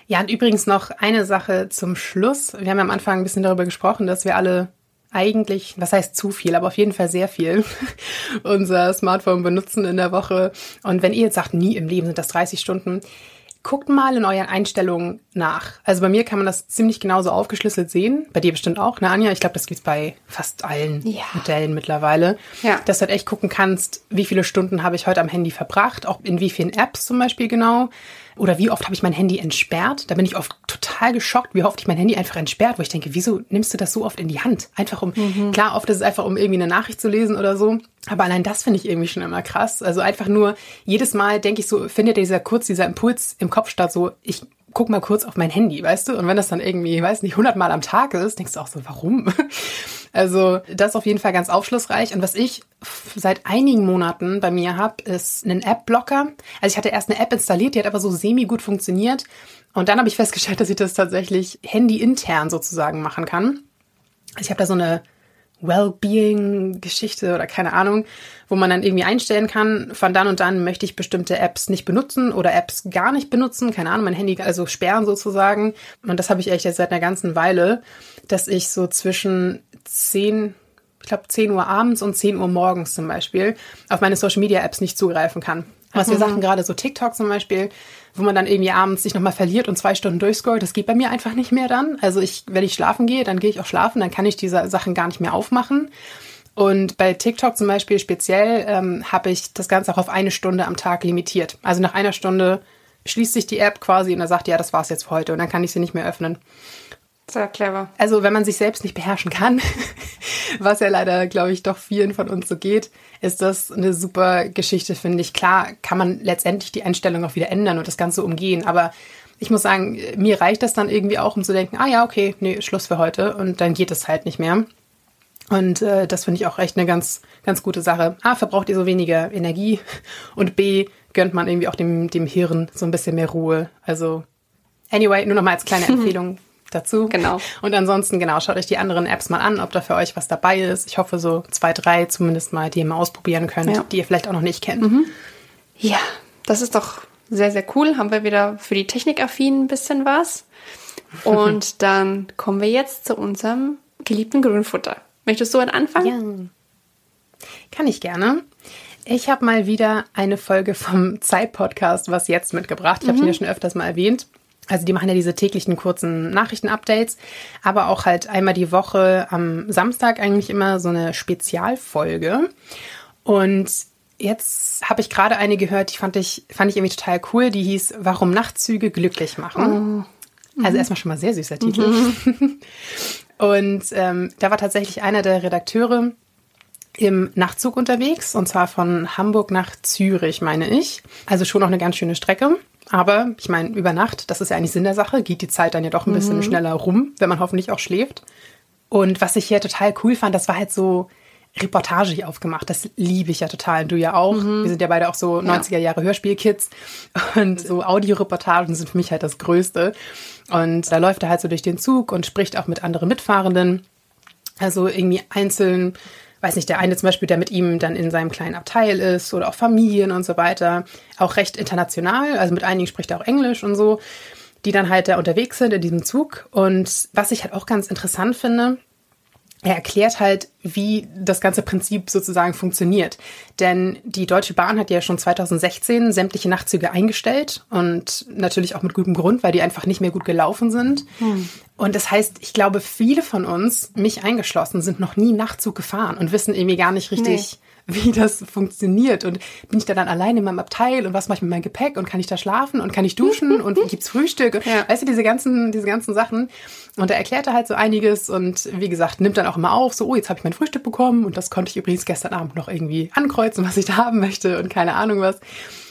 Ja, und übrigens noch eine Sache zum Schluss. Wir haben ja am Anfang ein bisschen darüber gesprochen, dass wir alle eigentlich, was heißt zu viel, aber auf jeden Fall sehr viel (laughs) unser Smartphone benutzen in der Woche. Und wenn ihr jetzt sagt, nie im Leben sind das 30 Stunden, guckt mal in euren Einstellungen nach. Also bei mir kann man das ziemlich genauso aufgeschlüsselt sehen. Bei dir bestimmt auch, ne Anja? Ich glaube, das gibt's bei fast allen Ja. Modellen mittlerweile. Ja. Dass du halt echt gucken kannst, wie viele Stunden habe ich heute am Handy verbracht, auch in wie vielen Apps zum Beispiel genau. Oder wie oft habe ich mein Handy entsperrt? Da bin ich oft total geschockt, wie oft ich mein Handy einfach entsperrt, wo ich denke, wieso nimmst du das so oft in die Hand? Einfach um, klar, oft ist es einfach, um irgendwie eine Nachricht zu lesen oder so. Aber allein das finde ich irgendwie schon immer krass. Also einfach nur, jedes Mal denke ich so, findet dieser kurz, dieser Impuls im Kopf statt, so, ich guck mal kurz auf mein Handy, weißt du? Und wenn das dann irgendwie, weiß nicht, 100 Mal am Tag ist, denkst du auch so, warum? (laughs) Also das ist auf jeden Fall ganz aufschlussreich. Und was ich seit einigen Monaten bei mir habe, ist einen App-Blocker. Also ich hatte erst eine App installiert, die hat aber so semi gut funktioniert. Und dann habe ich festgestellt, (laughs) dass ich das tatsächlich handy-intern sozusagen machen kann. Also ich habe da so eine Wellbeing-Geschichte oder keine Ahnung, wo man dann irgendwie einstellen kann, von dann und dann möchte ich bestimmte Apps nicht benutzen oder Apps gar nicht benutzen, keine Ahnung, mein Handy also sperren sozusagen. Und das habe ich echt jetzt seit einer ganzen Weile, dass ich so zwischen 10, ich glaube 10 Uhr abends und 10 Uhr morgens zum Beispiel auf meine Social-Media-Apps nicht zugreifen kann. Was wir sagten gerade so TikTok zum Beispiel, wo man dann irgendwie abends sich nochmal verliert und zwei Stunden durchscrollt, das geht bei mir einfach nicht mehr dann. Also ich, wenn ich schlafen gehe, dann gehe ich auch schlafen, dann kann ich diese Sachen gar nicht mehr aufmachen. Und bei TikTok zum Beispiel speziell ähm, habe ich das Ganze auch auf eine Stunde am Tag limitiert. Also nach einer Stunde schließt sich die App quasi und er sagt, ja, das war's jetzt für heute und dann kann ich sie nicht mehr öffnen. Sehr clever. Also wenn man sich selbst nicht beherrschen kann, (laughs) was ja leider, glaube ich, doch vielen von uns so geht, ist das eine super Geschichte, finde ich. Klar kann man letztendlich die Einstellung auch wieder ändern und das Ganze umgehen, aber ich muss sagen, mir reicht das dann irgendwie auch, um zu denken, ah ja, okay, nee, Schluss für heute und dann geht es halt nicht mehr. Und äh, das finde ich auch echt eine ganz, ganz gute Sache. A, verbraucht ihr so weniger Energie (laughs) und B, gönnt man irgendwie auch dem, dem Hirn so ein bisschen mehr Ruhe. Also, anyway, nur noch mal als kleine (laughs) Empfehlung dazu. Genau. Und ansonsten, genau, schaut euch die anderen Apps mal an, ob da für euch was dabei ist. Ich hoffe, so zwei, drei zumindest mal, die ihr mal ausprobieren könnt, Ja. die ihr vielleicht auch noch nicht kennt. Ja, das ist doch sehr, sehr cool. Haben wir wieder für die Technikaffinen ein bisschen was. (laughs) Und dann kommen wir jetzt zu unserem geliebten Grünfutter. Möchtest du an anfangen? Ja. Kann ich gerne. Ich habe mal wieder eine Folge vom Zeit-Podcast Was jetzt mitgebracht. Ich habe ihn ja schon öfters mal erwähnt. Also die machen ja diese täglichen kurzen Nachrichten-Updates, aber auch halt einmal die Woche am Samstag eigentlich immer so eine Spezialfolge. Und jetzt habe ich gerade eine gehört, die fand ich, fand ich irgendwie total cool. Die hieß Warum Nachtzüge glücklich machen. Also erstmal schon mal sehr süßer Titel. (laughs) Und ähm, da war tatsächlich einer der Redakteure im Nachtzug unterwegs und zwar von Hamburg nach Zürich, meine ich. Also schon noch eine ganz schöne Strecke. Aber ich meine, über Nacht, das ist ja eigentlich Sinn der Sache, geht die Zeit dann ja doch ein bisschen schneller rum, wenn man hoffentlich auch schläft. Und was ich hier total cool fand, das war halt so reportagig aufgemacht. Das liebe ich ja total. Und du ja auch. Wir sind ja beide auch so 90er Jahre Hörspielkids. Und so Audioreportagen sind für mich halt das Größte. Und da läuft er halt so durch den Zug und spricht auch mit anderen Mitfahrenden. Also irgendwie einzeln, weiß nicht, der eine zum Beispiel, der mit ihm dann in seinem kleinen Abteil ist oder auch Familien und so weiter. Auch recht international, also mit einigen spricht er auch Englisch und so, die dann halt da unterwegs sind in diesem Zug. Und was ich halt auch ganz interessant finde, er erklärt halt, wie das ganze Prinzip sozusagen funktioniert. Denn die Deutsche Bahn hat ja schon 2016 sämtliche Nachtzüge eingestellt und natürlich auch mit gutem Grund, weil die einfach nicht mehr gut gelaufen sind. Und das heißt, ich glaube, viele von uns, mich eingeschlossen, sind noch nie Nachtzug gefahren und wissen irgendwie gar nicht richtig, (laughs) wie das funktioniert. Und bin ich da dann alleine in meinem Abteil und was mache ich mit meinem Gepäck und kann ich da schlafen und kann ich duschen (laughs) und gibt's Frühstück? Und, Ja. Weißt du, diese ganzen, diese ganzen Sachen. Und er erklärt er halt so einiges und wie gesagt, nimmt dann auch immer auf, so, oh, jetzt habe ich mein Frühstück bekommen und das konnte ich übrigens gestern Abend noch irgendwie ankreuzen, was ich da haben möchte und keine Ahnung was.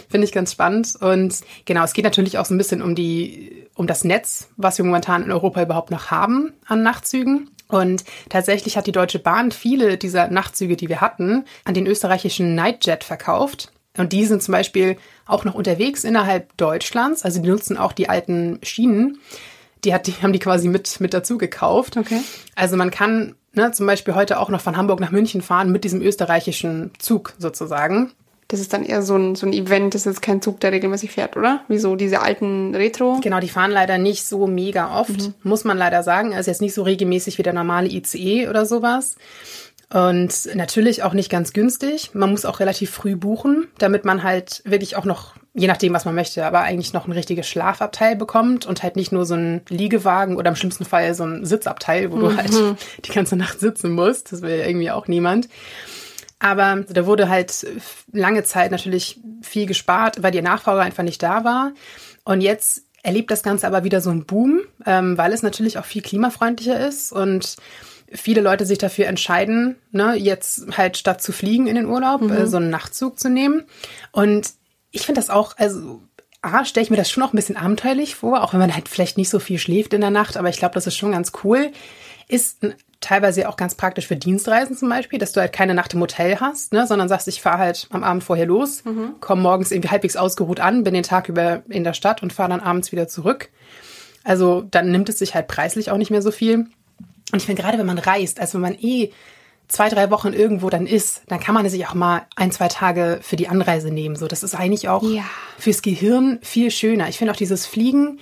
Finde ich ganz spannend. Und genau, es geht natürlich auch so ein bisschen um die, um das Netz, was wir momentan in Europa überhaupt noch haben an Nachtzügen. Und tatsächlich hat die Deutsche Bahn viele dieser Nachtzüge, die wir hatten, an den österreichischen Nightjet verkauft. Und die sind zum Beispiel auch noch unterwegs innerhalb Deutschlands. Also die nutzen auch die alten Schienen. Die, hat, die haben die quasi mit, mit dazu gekauft. Okay. Also man kann ne, zum Beispiel heute auch noch von Hamburg nach München fahren mit diesem österreichischen Zug sozusagen. Das ist dann eher so ein, so ein Event, das ist jetzt kein Zug, der regelmäßig fährt, oder? Wie so diese alten Retro. Genau, die fahren leider nicht so mega oft, muss man leider sagen. Also jetzt nicht so regelmäßig wie der normale ICE oder sowas. Und natürlich auch nicht ganz günstig. Man muss auch relativ früh buchen, damit man halt wirklich auch noch je nachdem, was man möchte, aber eigentlich noch ein richtiges Schlafabteil bekommt und halt nicht nur so ein Liegewagen oder im schlimmsten Fall so ein Sitzabteil, wo mhm. du halt (laughs) die ganze Nacht sitzen musst. Das will ja irgendwie auch niemand. Aber da wurde halt lange Zeit natürlich viel gespart, weil die Nachfrage einfach nicht da war. Und jetzt erlebt das Ganze aber wieder so einen Boom, ähm, weil es natürlich auch viel klimafreundlicher ist und viele Leute sich dafür entscheiden, ne, jetzt halt statt zu fliegen in den Urlaub, mhm. äh, so einen Nachtzug zu nehmen. Und ich finde das auch, also A, stelle ich mir das schon auch ein bisschen abenteuerlich vor, auch wenn man halt vielleicht nicht so viel schläft in der Nacht, aber ich glaube, das ist schon ganz cool. Ist teilweise auch ganz praktisch für Dienstreisen zum Beispiel, dass du halt keine Nacht im Hotel hast, ne, sondern sagst, ich fahre halt am Abend vorher los, mhm. komme morgens irgendwie halbwegs ausgeruht an, bin den Tag über in der Stadt und fahre dann abends wieder zurück. Also dann nimmt es sich halt preislich auch nicht mehr so viel. Und ich finde gerade, wenn man reist, also wenn man eh zwei, drei Wochen irgendwo dann ist, dann kann man sich auch mal ein, zwei Tage für die Anreise nehmen. So, das ist eigentlich auch ja. fürs Gehirn viel schöner. Ich finde auch dieses Fliegen,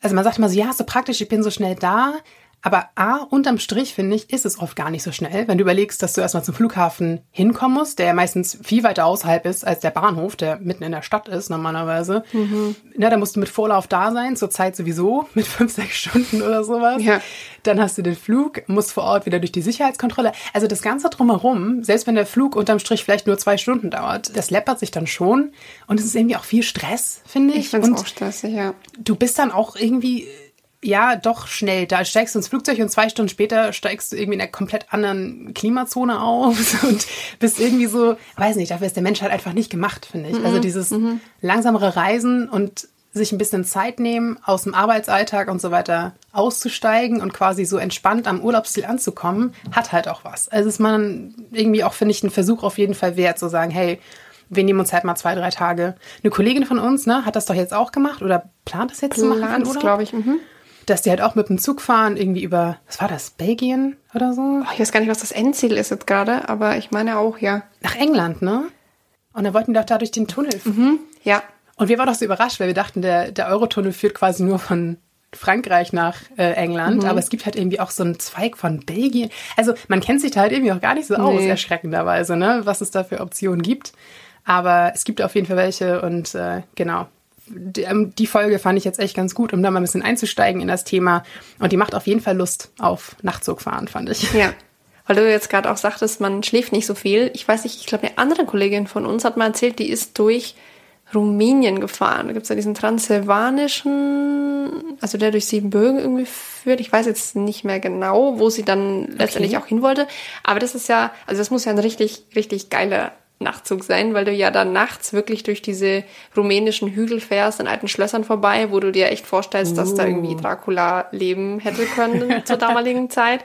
also man sagt immer so, ja, so praktisch, ich bin so schnell da. Aber A, unterm Strich, finde ich, ist es oft gar nicht so schnell. Wenn du überlegst, dass du erstmal zum Flughafen hinkommen musst, der ja meistens viel weiter außerhalb ist als der Bahnhof, der mitten in der Stadt ist normalerweise. Mhm. Na, da musst du mit Vorlauf da sein, zur Zeit sowieso, (laughs) mit fünf, sechs Stunden oder sowas. Ja. Dann hast du den Flug, musst vor Ort wieder durch die Sicherheitskontrolle. Also das Ganze drumherum, selbst wenn der Flug unterm Strich vielleicht nur zwei Stunden dauert, das läppert sich dann schon. Und es ist irgendwie auch viel Stress, finde ich. Ich finde es auch stressig, ja. Du bist dann auch irgendwie ja, doch schnell. Da steigst du ins Flugzeug und zwei Stunden später steigst du irgendwie in einer komplett anderen Klimazone auf (laughs) und bist irgendwie so, weiß nicht, dafür ist der Mensch halt einfach nicht gemacht, finde ich. Mhm. Also dieses mhm. langsamere Reisen und sich ein bisschen Zeit nehmen, aus dem Arbeitsalltag und so weiter auszusteigen und quasi so entspannt am Urlaubsziel anzukommen, hat halt auch was. Also ist man irgendwie auch, finde ich, ein Versuch auf jeden Fall wert, zu sagen, hey, wir nehmen uns halt mal zwei, drei Tage. Eine Kollegin von uns, ne, hat das doch jetzt auch gemacht oder plant das jetzt Plant zu machen? Plant glaube ich. Mhm dass die halt auch mit dem Zug fahren, irgendwie über, was war das, Belgien oder so? Oh, ich weiß gar nicht, was das Endziel ist jetzt gerade, aber ich meine auch, ja. Nach England, ne? Und dann wollten die doch da durch den Tunnel. Mhm, ja. Und wir waren doch so überrascht, weil wir dachten, der, der Eurotunnel führt quasi nur von Frankreich nach äh, England, mhm. aber es gibt halt irgendwie auch so einen Zweig von Belgien. Also man kennt sich da halt irgendwie auch gar nicht so aus, nee. erschreckenderweise, ne? was es da für Optionen gibt. Aber es gibt auf jeden Fall welche und äh, genau, die Folge fand ich jetzt echt ganz gut, um da mal ein bisschen einzusteigen in das Thema. Und die macht auf jeden Fall Lust auf Nachtzugfahren, fand ich. Ja. Weil du jetzt gerade auch sagtest, man schläft nicht so viel. Ich weiß nicht, ich glaube, eine andere Kollegin von uns hat mal erzählt, die ist durch Rumänien gefahren. Da gibt es ja diesen transsilvanischen, also der durch Siebenbürgen irgendwie führt. Ich weiß jetzt nicht mehr genau, wo sie dann letztendlich okay. auch hin wollte. Aber das ist ja, also das muss ja ein richtig, richtig geiler Nachtzug sein, weil du ja dann nachts wirklich durch diese rumänischen Hügel fährst, an alten Schlössern vorbei, wo du dir echt vorstellst, uh. dass da irgendwie uh. Dracula leben hätte können (laughs) zur damaligen Zeit.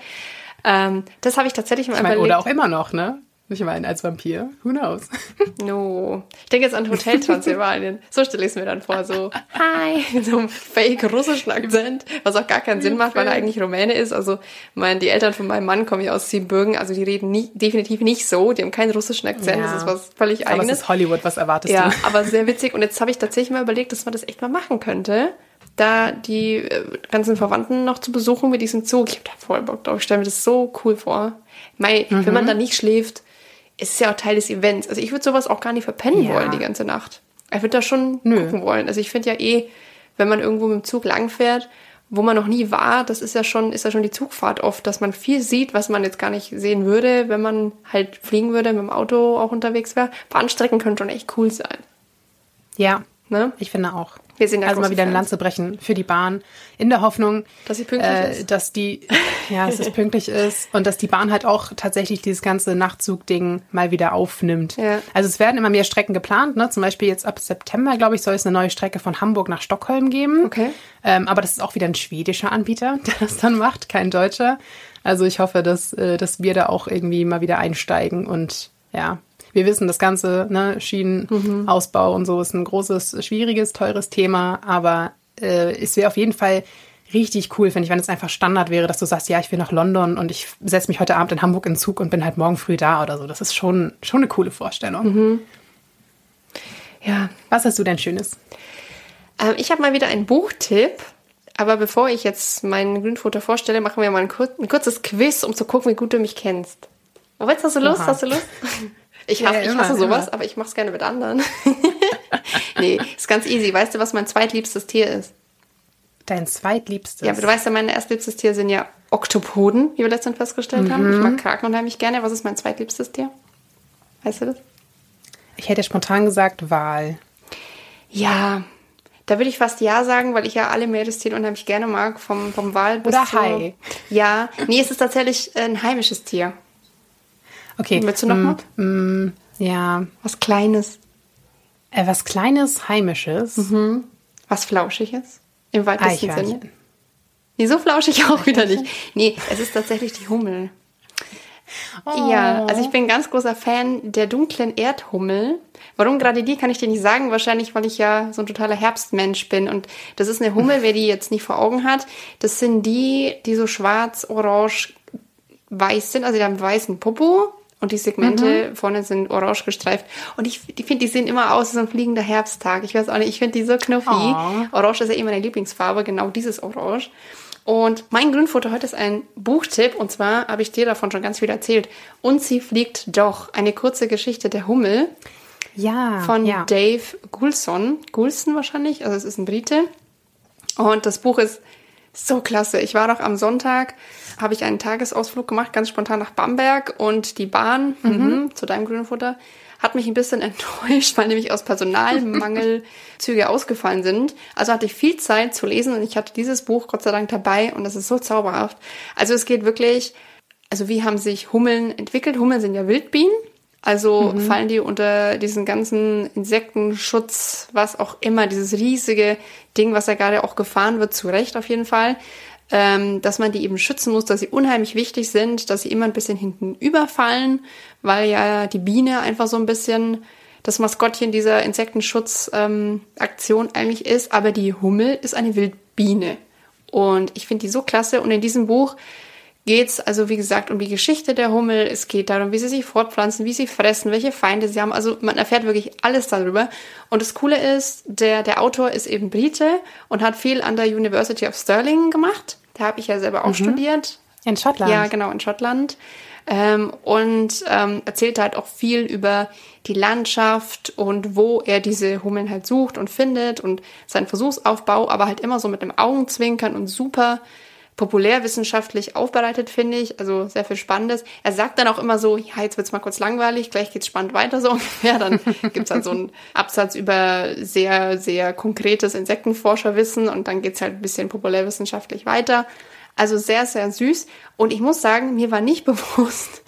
Ähm, das habe ich tatsächlich mal ich mein, Oder auch immer noch, ne? Ich meine, als Vampir, who knows? (laughs) No. Ich denke jetzt an Hotel Transylvanien. So stelle ich es mir dann vor, so, hi, mit (laughs) so einem fake russischen Akzent, was auch gar keinen Sinn macht, weil er eigentlich Rumäne ist. Also, mein, die Eltern von meinem Mann kommen ja aus Siebenbürgen, also die reden nie, definitiv nicht so, die haben keinen russischen Akzent, ja. das ist was völlig eigenes. Aber es ist Hollywood, was erwartest ja, du? Ja, (laughs) aber sehr witzig. Und jetzt habe ich tatsächlich mal überlegt, dass man das echt mal machen könnte da die äh, ganzen Verwandten noch zu besuchen mit diesem Zug. Ich habe da voll Bock drauf. Ich stelle mir das so cool vor. Mei, mhm. wenn man da nicht schläft, es ist ja auch Teil des Events. Also ich würde sowas auch gar nicht verpennen ja. wollen die ganze Nacht. Ich würde da schon Nö. gucken wollen. Also ich finde ja eh, wenn man irgendwo mit dem Zug langfährt, wo man noch nie war, das ist ja schon, ist ja schon die Zugfahrt oft, dass man viel sieht, was man jetzt gar nicht sehen würde, wenn man halt fliegen würde, mit dem Auto auch unterwegs wäre. Bahnstrecken können schon echt cool sein. Ja, ne? ich finde auch. Wir sind also mal wieder eine Lanze brechen für die Bahn, in der Hoffnung, dass sie pünktlich äh, ist. Dass die, ja, dass es (laughs) pünktlich ist und dass die Bahn halt auch tatsächlich dieses ganze Nachtzug-Ding mal wieder aufnimmt. Ja. Also es werden immer mehr Strecken geplant, ne? Zum Beispiel jetzt ab September, glaube ich, soll es eine neue Strecke von Hamburg nach Stockholm geben. Okay. Ähm, aber das ist auch wieder ein schwedischer Anbieter, (laughs) der das dann macht, kein deutscher. Also ich hoffe, dass, äh, dass wir da auch irgendwie mal wieder einsteigen und ja, wir wissen, das ganze ne, Schienenausbau mhm. und so ist ein großes, schwieriges, teures Thema, aber äh, es wäre auf jeden Fall richtig cool, finde ich, wenn es einfach Standard wäre, dass du sagst, ja, ich will nach London und ich setze mich heute Abend in Hamburg in den Zug und bin halt morgen früh da oder so. Das ist schon, schon eine coole Vorstellung. Mhm. Ja. Was hast du denn Schönes? Ähm, ich habe mal wieder einen Buchtipp. Aber bevor ich jetzt meinen Grünfutter vorstelle, machen wir mal ein, kur ein kurzes Quiz, um zu gucken, wie gut du mich kennst. Oh, hast du Lust? Oha. Hast du Lust? (laughs) Ich hasse, ja, ja, ich hasse sowas, immer. aber ich mache es gerne mit anderen. (laughs) nee, ist ganz easy. Weißt du, was mein zweitliebstes Tier ist? Dein zweitliebstes? Ja, aber du weißt ja, mein erstliebstes Tier sind ja Oktopoden, wie wir letztens festgestellt mhm. haben. Ich mag Kraken unheimlich gerne. Was ist mein zweitliebstes Tier? Weißt du das? Ich hätte spontan gesagt Wal. Ja, da würde ich fast ja sagen, weil ich ja alle Meerestiere unheimlich gerne mag, vom, vom Wal bis Oder Hai. Ja, nee, es ist tatsächlich ein heimisches Tier. Okay. Willst du noch mm? Mm, ja. Was Kleines. Äh, was Kleines, Heimisches. Mhm. Was Flauschiges. Im weitesten Sinne. Nee, so flauschig auch (laughs) wieder nicht. Nee, es ist tatsächlich die Hummel. Oh. Ja, also ich bin ein ganz großer Fan der dunklen Erdhummel. Warum gerade die, kann ich dir nicht sagen. Wahrscheinlich, weil ich ja so ein totaler Herbstmensch bin. Und das ist eine Hummel, wer die jetzt nicht vor Augen hat. Das sind die, die so schwarz, orange, weiß sind. Also die haben weißen Popo und die Segmente mhm. vorne sind orange gestreift. Und ich, ich finde, die sehen immer aus wie so ein fliegender Herbsttag. Ich weiß auch nicht, ich finde die so knuffig. Oh. Orange ist ja eh meine Lieblingsfarbe, genau dieses Orange. Und mein Grünfoto heute ist ein Buchtipp und zwar habe ich dir davon schon ganz viel erzählt. Und sie fliegt doch. Eine kurze Geschichte der Hummel. Ja. Von ja. Dave Goulson. Goulson wahrscheinlich, also es ist ein Brite. Und das Buch ist so klasse. Ich war doch am Sonntag habe ich einen Tagesausflug gemacht, ganz spontan nach Bamberg und die Bahn mhm. Mhm, zu deinem grünen Futter hat mich ein bisschen (laughs) enttäuscht, weil nämlich aus Personalmangel (laughs) Züge ausgefallen sind. Also hatte ich viel Zeit zu lesen und ich hatte dieses Buch Gott sei Dank dabei und es ist so zauberhaft. Also es geht wirklich, also wie haben sich Hummeln entwickelt? Hummeln sind ja Wildbienen. Also mhm. fallen die unter diesen ganzen Insektenschutz, was auch immer, dieses riesige Ding, was ja gerade auch gefahren wird, zurecht auf jeden Fall ähm, dass man die eben schützen muss, dass sie unheimlich wichtig sind, dass sie immer ein bisschen hinten überfallen, weil ja die Biene einfach so ein bisschen das Maskottchen dieser Insektenschutzaktion ähm, eigentlich ist. Aber die Hummel ist eine Wildbiene. Und ich finde die so klasse. Und in diesem Buch geht's also, wie gesagt, um die Geschichte der Hummel. Es geht darum, wie sie sich fortpflanzen, wie sie fressen, welche Feinde sie haben. Also man erfährt wirklich alles darüber. Und das Coole ist, der, der Autor ist eben Brite und hat viel an der University of Stirling gemacht. Da habe ich ja selber auch mhm. studiert. In Schottland? Ja, genau, in Schottland. Ähm, und ähm, erzählt halt auch viel über die Landschaft und wo er diese Hummeln halt sucht und findet und seinen Versuchsaufbau, aber halt immer so mit dem Augenzwinkern und super populärwissenschaftlich aufbereitet, finde ich. Also sehr viel Spannendes. Er sagt dann auch immer so, ja, jetzt wird's mal kurz langweilig, gleich geht's spannend weiter so (laughs) ungefähr. Dann gibt's halt so einen Absatz über sehr, sehr konkretes Insektenforscherwissen und dann geht's halt ein bisschen populärwissenschaftlich weiter. Also sehr, sehr süß. Und ich muss sagen, mir war nicht (laughs) bewusst,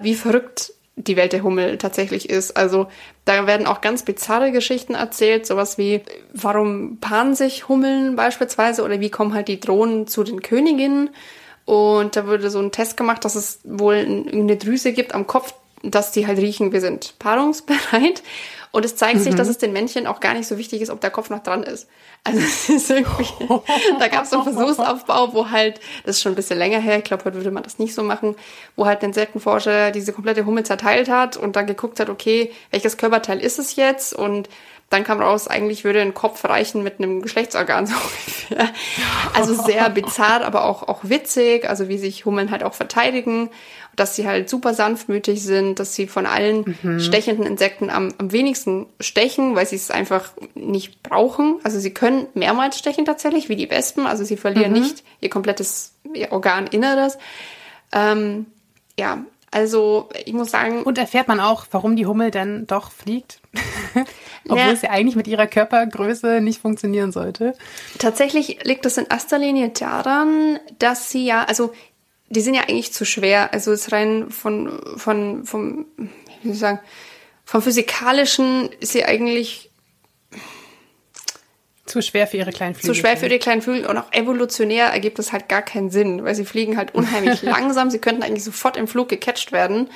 wie verrückt die Welt der Hummel tatsächlich ist. Also da werden auch ganz bizarre Geschichten erzählt, sowas wie, warum paaren sich Hummeln beispielsweise oder wie kommen halt die Drohnen zu den Königinnen. Und da wurde so ein Test gemacht, dass es wohl eine Drüse gibt am Kopf, dass die halt riechen, wir sind paarungsbereit. Und es zeigt mhm. sich, dass es den Männchen auch gar nicht so wichtig ist, ob der Kopf noch dran ist. Also es ist irgendwie, (laughs) da gab es so einen Versuchsaufbau, wo halt, das ist schon ein bisschen länger her, ich glaube, heute würde man das nicht so machen, wo halt ein Insektenforscher diese komplette Hummel zerteilt hat und dann geguckt hat, okay, welches Körperteil ist es jetzt? Und dann kam raus, eigentlich würde ein Kopf reichen mit einem Geschlechtsorgan (laughs) so ungefähr. Also sehr bizarr, aber auch, auch witzig, also wie sich Hummeln halt auch verteidigen dass sie halt super sanftmütig sind, dass sie von allen mhm. stechenden Insekten am, am wenigsten stechen, weil sie es einfach nicht brauchen. Also sie können mehrmals stechen tatsächlich, wie die Wespen. Also sie verlieren mhm. nicht ihr komplettes ihr Organinneres. Ähm, ja, also ich muss sagen. Und erfährt man auch, warum die Hummel denn doch fliegt? (laughs) Obwohl ja. es ja eigentlich mit ihrer Körpergröße nicht funktionieren sollte. Tatsächlich liegt es in erster Linie daran, dass sie ja, also die sind ja eigentlich zu schwer. Also es rein von, von, vom, wie soll ich sagen, vom Physikalischen ist sie eigentlich zu schwer für ihre kleinen Flügel. Zu schwer für ihre kleinen Flügel und auch evolutionär ergibt das halt gar keinen Sinn, weil sie fliegen halt unheimlich (laughs) langsam. Sie könnten eigentlich sofort im Flug gecatcht werden.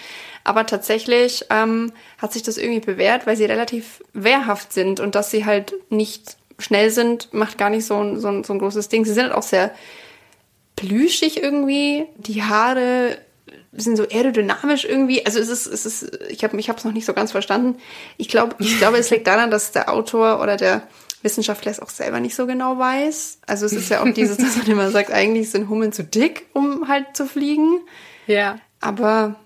Aber tatsächlich ähm, hat sich das irgendwie bewährt, weil sie relativ wehrhaft sind und dass sie halt nicht schnell sind, macht gar nicht so ein, so ein, so ein großes Ding. Sie sind halt auch sehr plüschig irgendwie. Die Haare sind so aerodynamisch irgendwie. Also es ist, es ist, ich habe ich es noch nicht so ganz verstanden. Ich glaube, ich glaube, es liegt daran, dass der Autor oder der Wissenschaftler es auch selber nicht so genau weiß. Also es ist ja auch dieses, dass man immer sagt, eigentlich sind Hummeln zu dick, um halt zu fliegen. Ja. Aber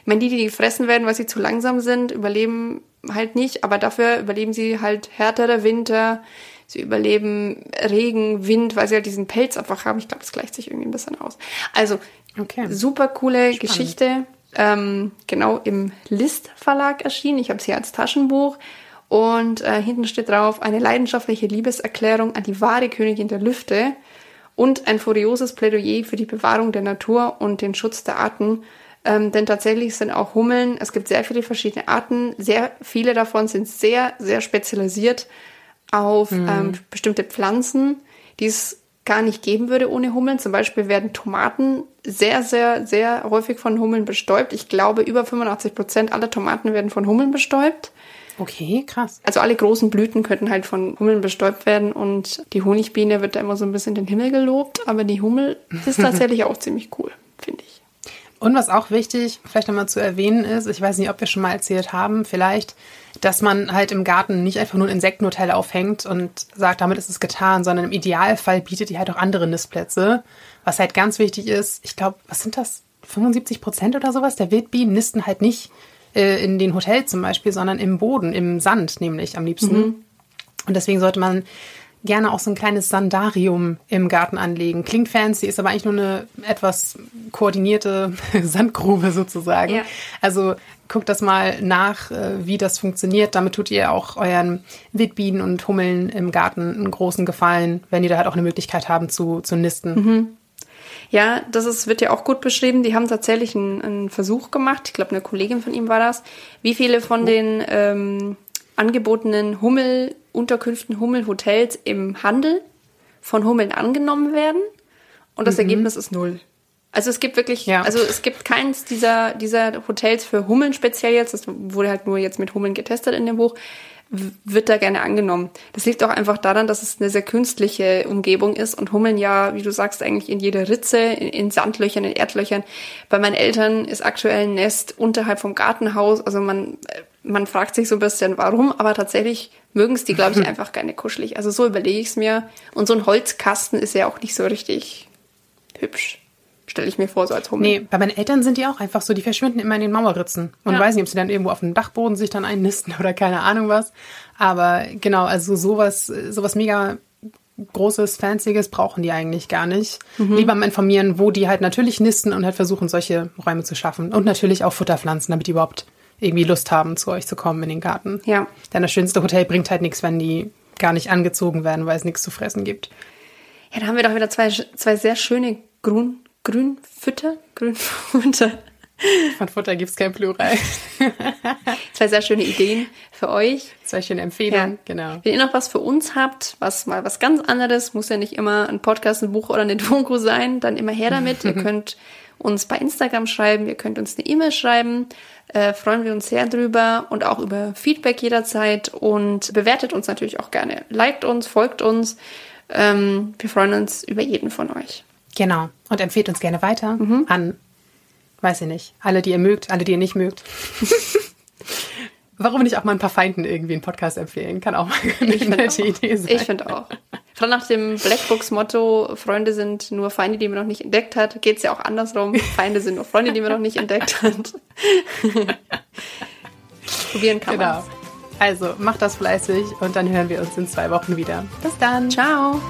ich meine, die, die fressen werden, weil sie zu langsam sind, überleben halt nicht, aber dafür überleben sie halt härtere Winter, sie überleben Regen, Wind, weil sie halt diesen Pelz einfach haben. Ich glaube, das gleicht sich irgendwie ein bisschen aus. Also, okay. super coole Spannend. Geschichte. Ähm, genau im List Verlag erschienen. Ich habe es hier als Taschenbuch. Und äh, hinten steht drauf, eine leidenschaftliche Liebeserklärung an die wahre Königin der Lüfte und ein furioses Plädoyer für die Bewahrung der Natur und den Schutz der Arten. Ähm, denn tatsächlich sind auch Hummeln, es gibt sehr viele verschiedene Arten, sehr viele davon sind sehr, sehr spezialisiert auf mhm. ähm, bestimmte Pflanzen, die es gar nicht geben würde ohne Hummeln. Zum Beispiel werden Tomaten sehr, sehr, sehr häufig von Hummeln bestäubt. Ich glaube, über 85 Prozent aller Tomaten werden von Hummeln bestäubt. Okay, krass. Also alle großen Blüten könnten halt von Hummeln bestäubt werden und die Honigbiene wird da immer so ein bisschen den Himmel gelobt, aber die Hummel ist (laughs) tatsächlich auch ziemlich cool, finde ich. Und was auch wichtig, vielleicht nochmal zu erwähnen ist, ich weiß nicht, ob wir schon mal erzählt haben, vielleicht, dass man halt im Garten nicht einfach nur ein Insektenhotel aufhängt und sagt, damit ist es getan, sondern im Idealfall bietet die halt auch andere Nistplätze. Was halt ganz wichtig ist, ich glaube, was sind das? 75 Prozent oder sowas der Wildbienen nisten halt nicht äh, in den Hotels zum Beispiel, sondern im Boden, im Sand nämlich am liebsten. Mhm. Und deswegen sollte man gerne auch so ein kleines Sandarium im Garten anlegen. Klingt fancy, ist aber eigentlich nur eine etwas koordinierte (laughs) Sandgrube sozusagen. Ja. Also guckt das mal nach, äh, wie das funktioniert. Damit tut ihr auch euren Wildbienen und Hummeln im Garten einen großen Gefallen, wenn die da halt auch eine Möglichkeit haben zu, zu nisten. Mhm. Ja, das ist, wird ja auch gut beschrieben. Die haben tatsächlich einen, einen Versuch gemacht. Ich glaube, eine Kollegin von ihm war das. Wie viele von oh. den ähm, angebotenen Hummelunterkünften, Hummelhotels im Handel von Hummeln angenommen werden? Und das mhm. Ergebnis ist null. Also es gibt wirklich, ja. also es gibt keins dieser, dieser Hotels für Hummeln speziell jetzt. Das wurde halt nur jetzt mit Hummeln getestet in dem Buch wird da gerne angenommen. Das liegt auch einfach daran, dass es eine sehr künstliche Umgebung ist und Hummeln ja, wie du sagst, eigentlich in jeder Ritze, in, in Sandlöchern, in Erdlöchern. Bei meinen Eltern ist aktuell ein Nest unterhalb vom Gartenhaus. Also man, man fragt sich so ein bisschen, warum, aber tatsächlich mögen es die, glaube ich, (laughs) einfach gerne kuschelig. Also so überlege ich es mir. Und so ein Holzkasten ist ja auch nicht so richtig hübsch stelle ich mir vor, so als Hummel. Nee, bei meinen Eltern sind die auch einfach so, die verschwinden immer in den Mauerritzen. Und ja. weiß nicht, ob sie dann irgendwo auf dem Dachboden sich dann einnisten (laughs) oder keine Ahnung was. Aber genau, also sowas, sowas mega großes, fancyes brauchen die eigentlich gar nicht. Mhm. Lieber mal informieren, wo die halt natürlich nisten und halt versuchen, solche Räume zu schaffen. Und natürlich auch Futterpflanzen, damit die überhaupt irgendwie Lust haben, zu euch zu kommen in den Garten. Ja. Denn das schönste Hotel bringt halt nichts, wenn die gar nicht angezogen werden, weil es nichts zu fressen gibt. Ja, da haben wir doch wieder zwei, zwei sehr schöne Grün, Grünfütter? Grünfutter. (laughs) Von Futter gibt es kein Plural. (laughs) Zwei sehr schöne Ideen für euch. Zwei schöne Empfehlungen, ja. genau. Wenn ihr noch was für uns habt, was mal was ganz anderes, muss ja nicht immer ein Podcast, ein Buch oder eine (laughs) Doku sein, dann immer her damit. ihr könnt uns bei Instagram schreiben, ihr könnt uns eine E-Mail schreiben. Äh, freuen wir uns sehr drüber und auch über Feedback jederzeit und bewertet uns natürlich auch gerne. Liked uns, folgt uns. Ähm, wir freuen uns über jeden von euch. Genau. Und empfehlt uns gerne weiter mhm. an, weiß ich nicht, alle, die ihr mögt, alle, die ihr nicht mögt. (laughs) Warum nicht auch mal ein paar Feinden irgendwie einen Podcast empfehlen? Kann auch mal eine nette Idee sein. Ich finde auch. Vor nach dem Blackbooks-Motto, Freunde sind nur Feinde, die man noch nicht entdeckt hat, geht es ja auch andersrum. Feinde sind nur Freunde, die man noch nicht entdeckt hat. (laughs) Probieren kann genau. Man's. Also macht das fleißig und dann hören wir uns in zwei Wochen wieder. Bis dann. Ciao.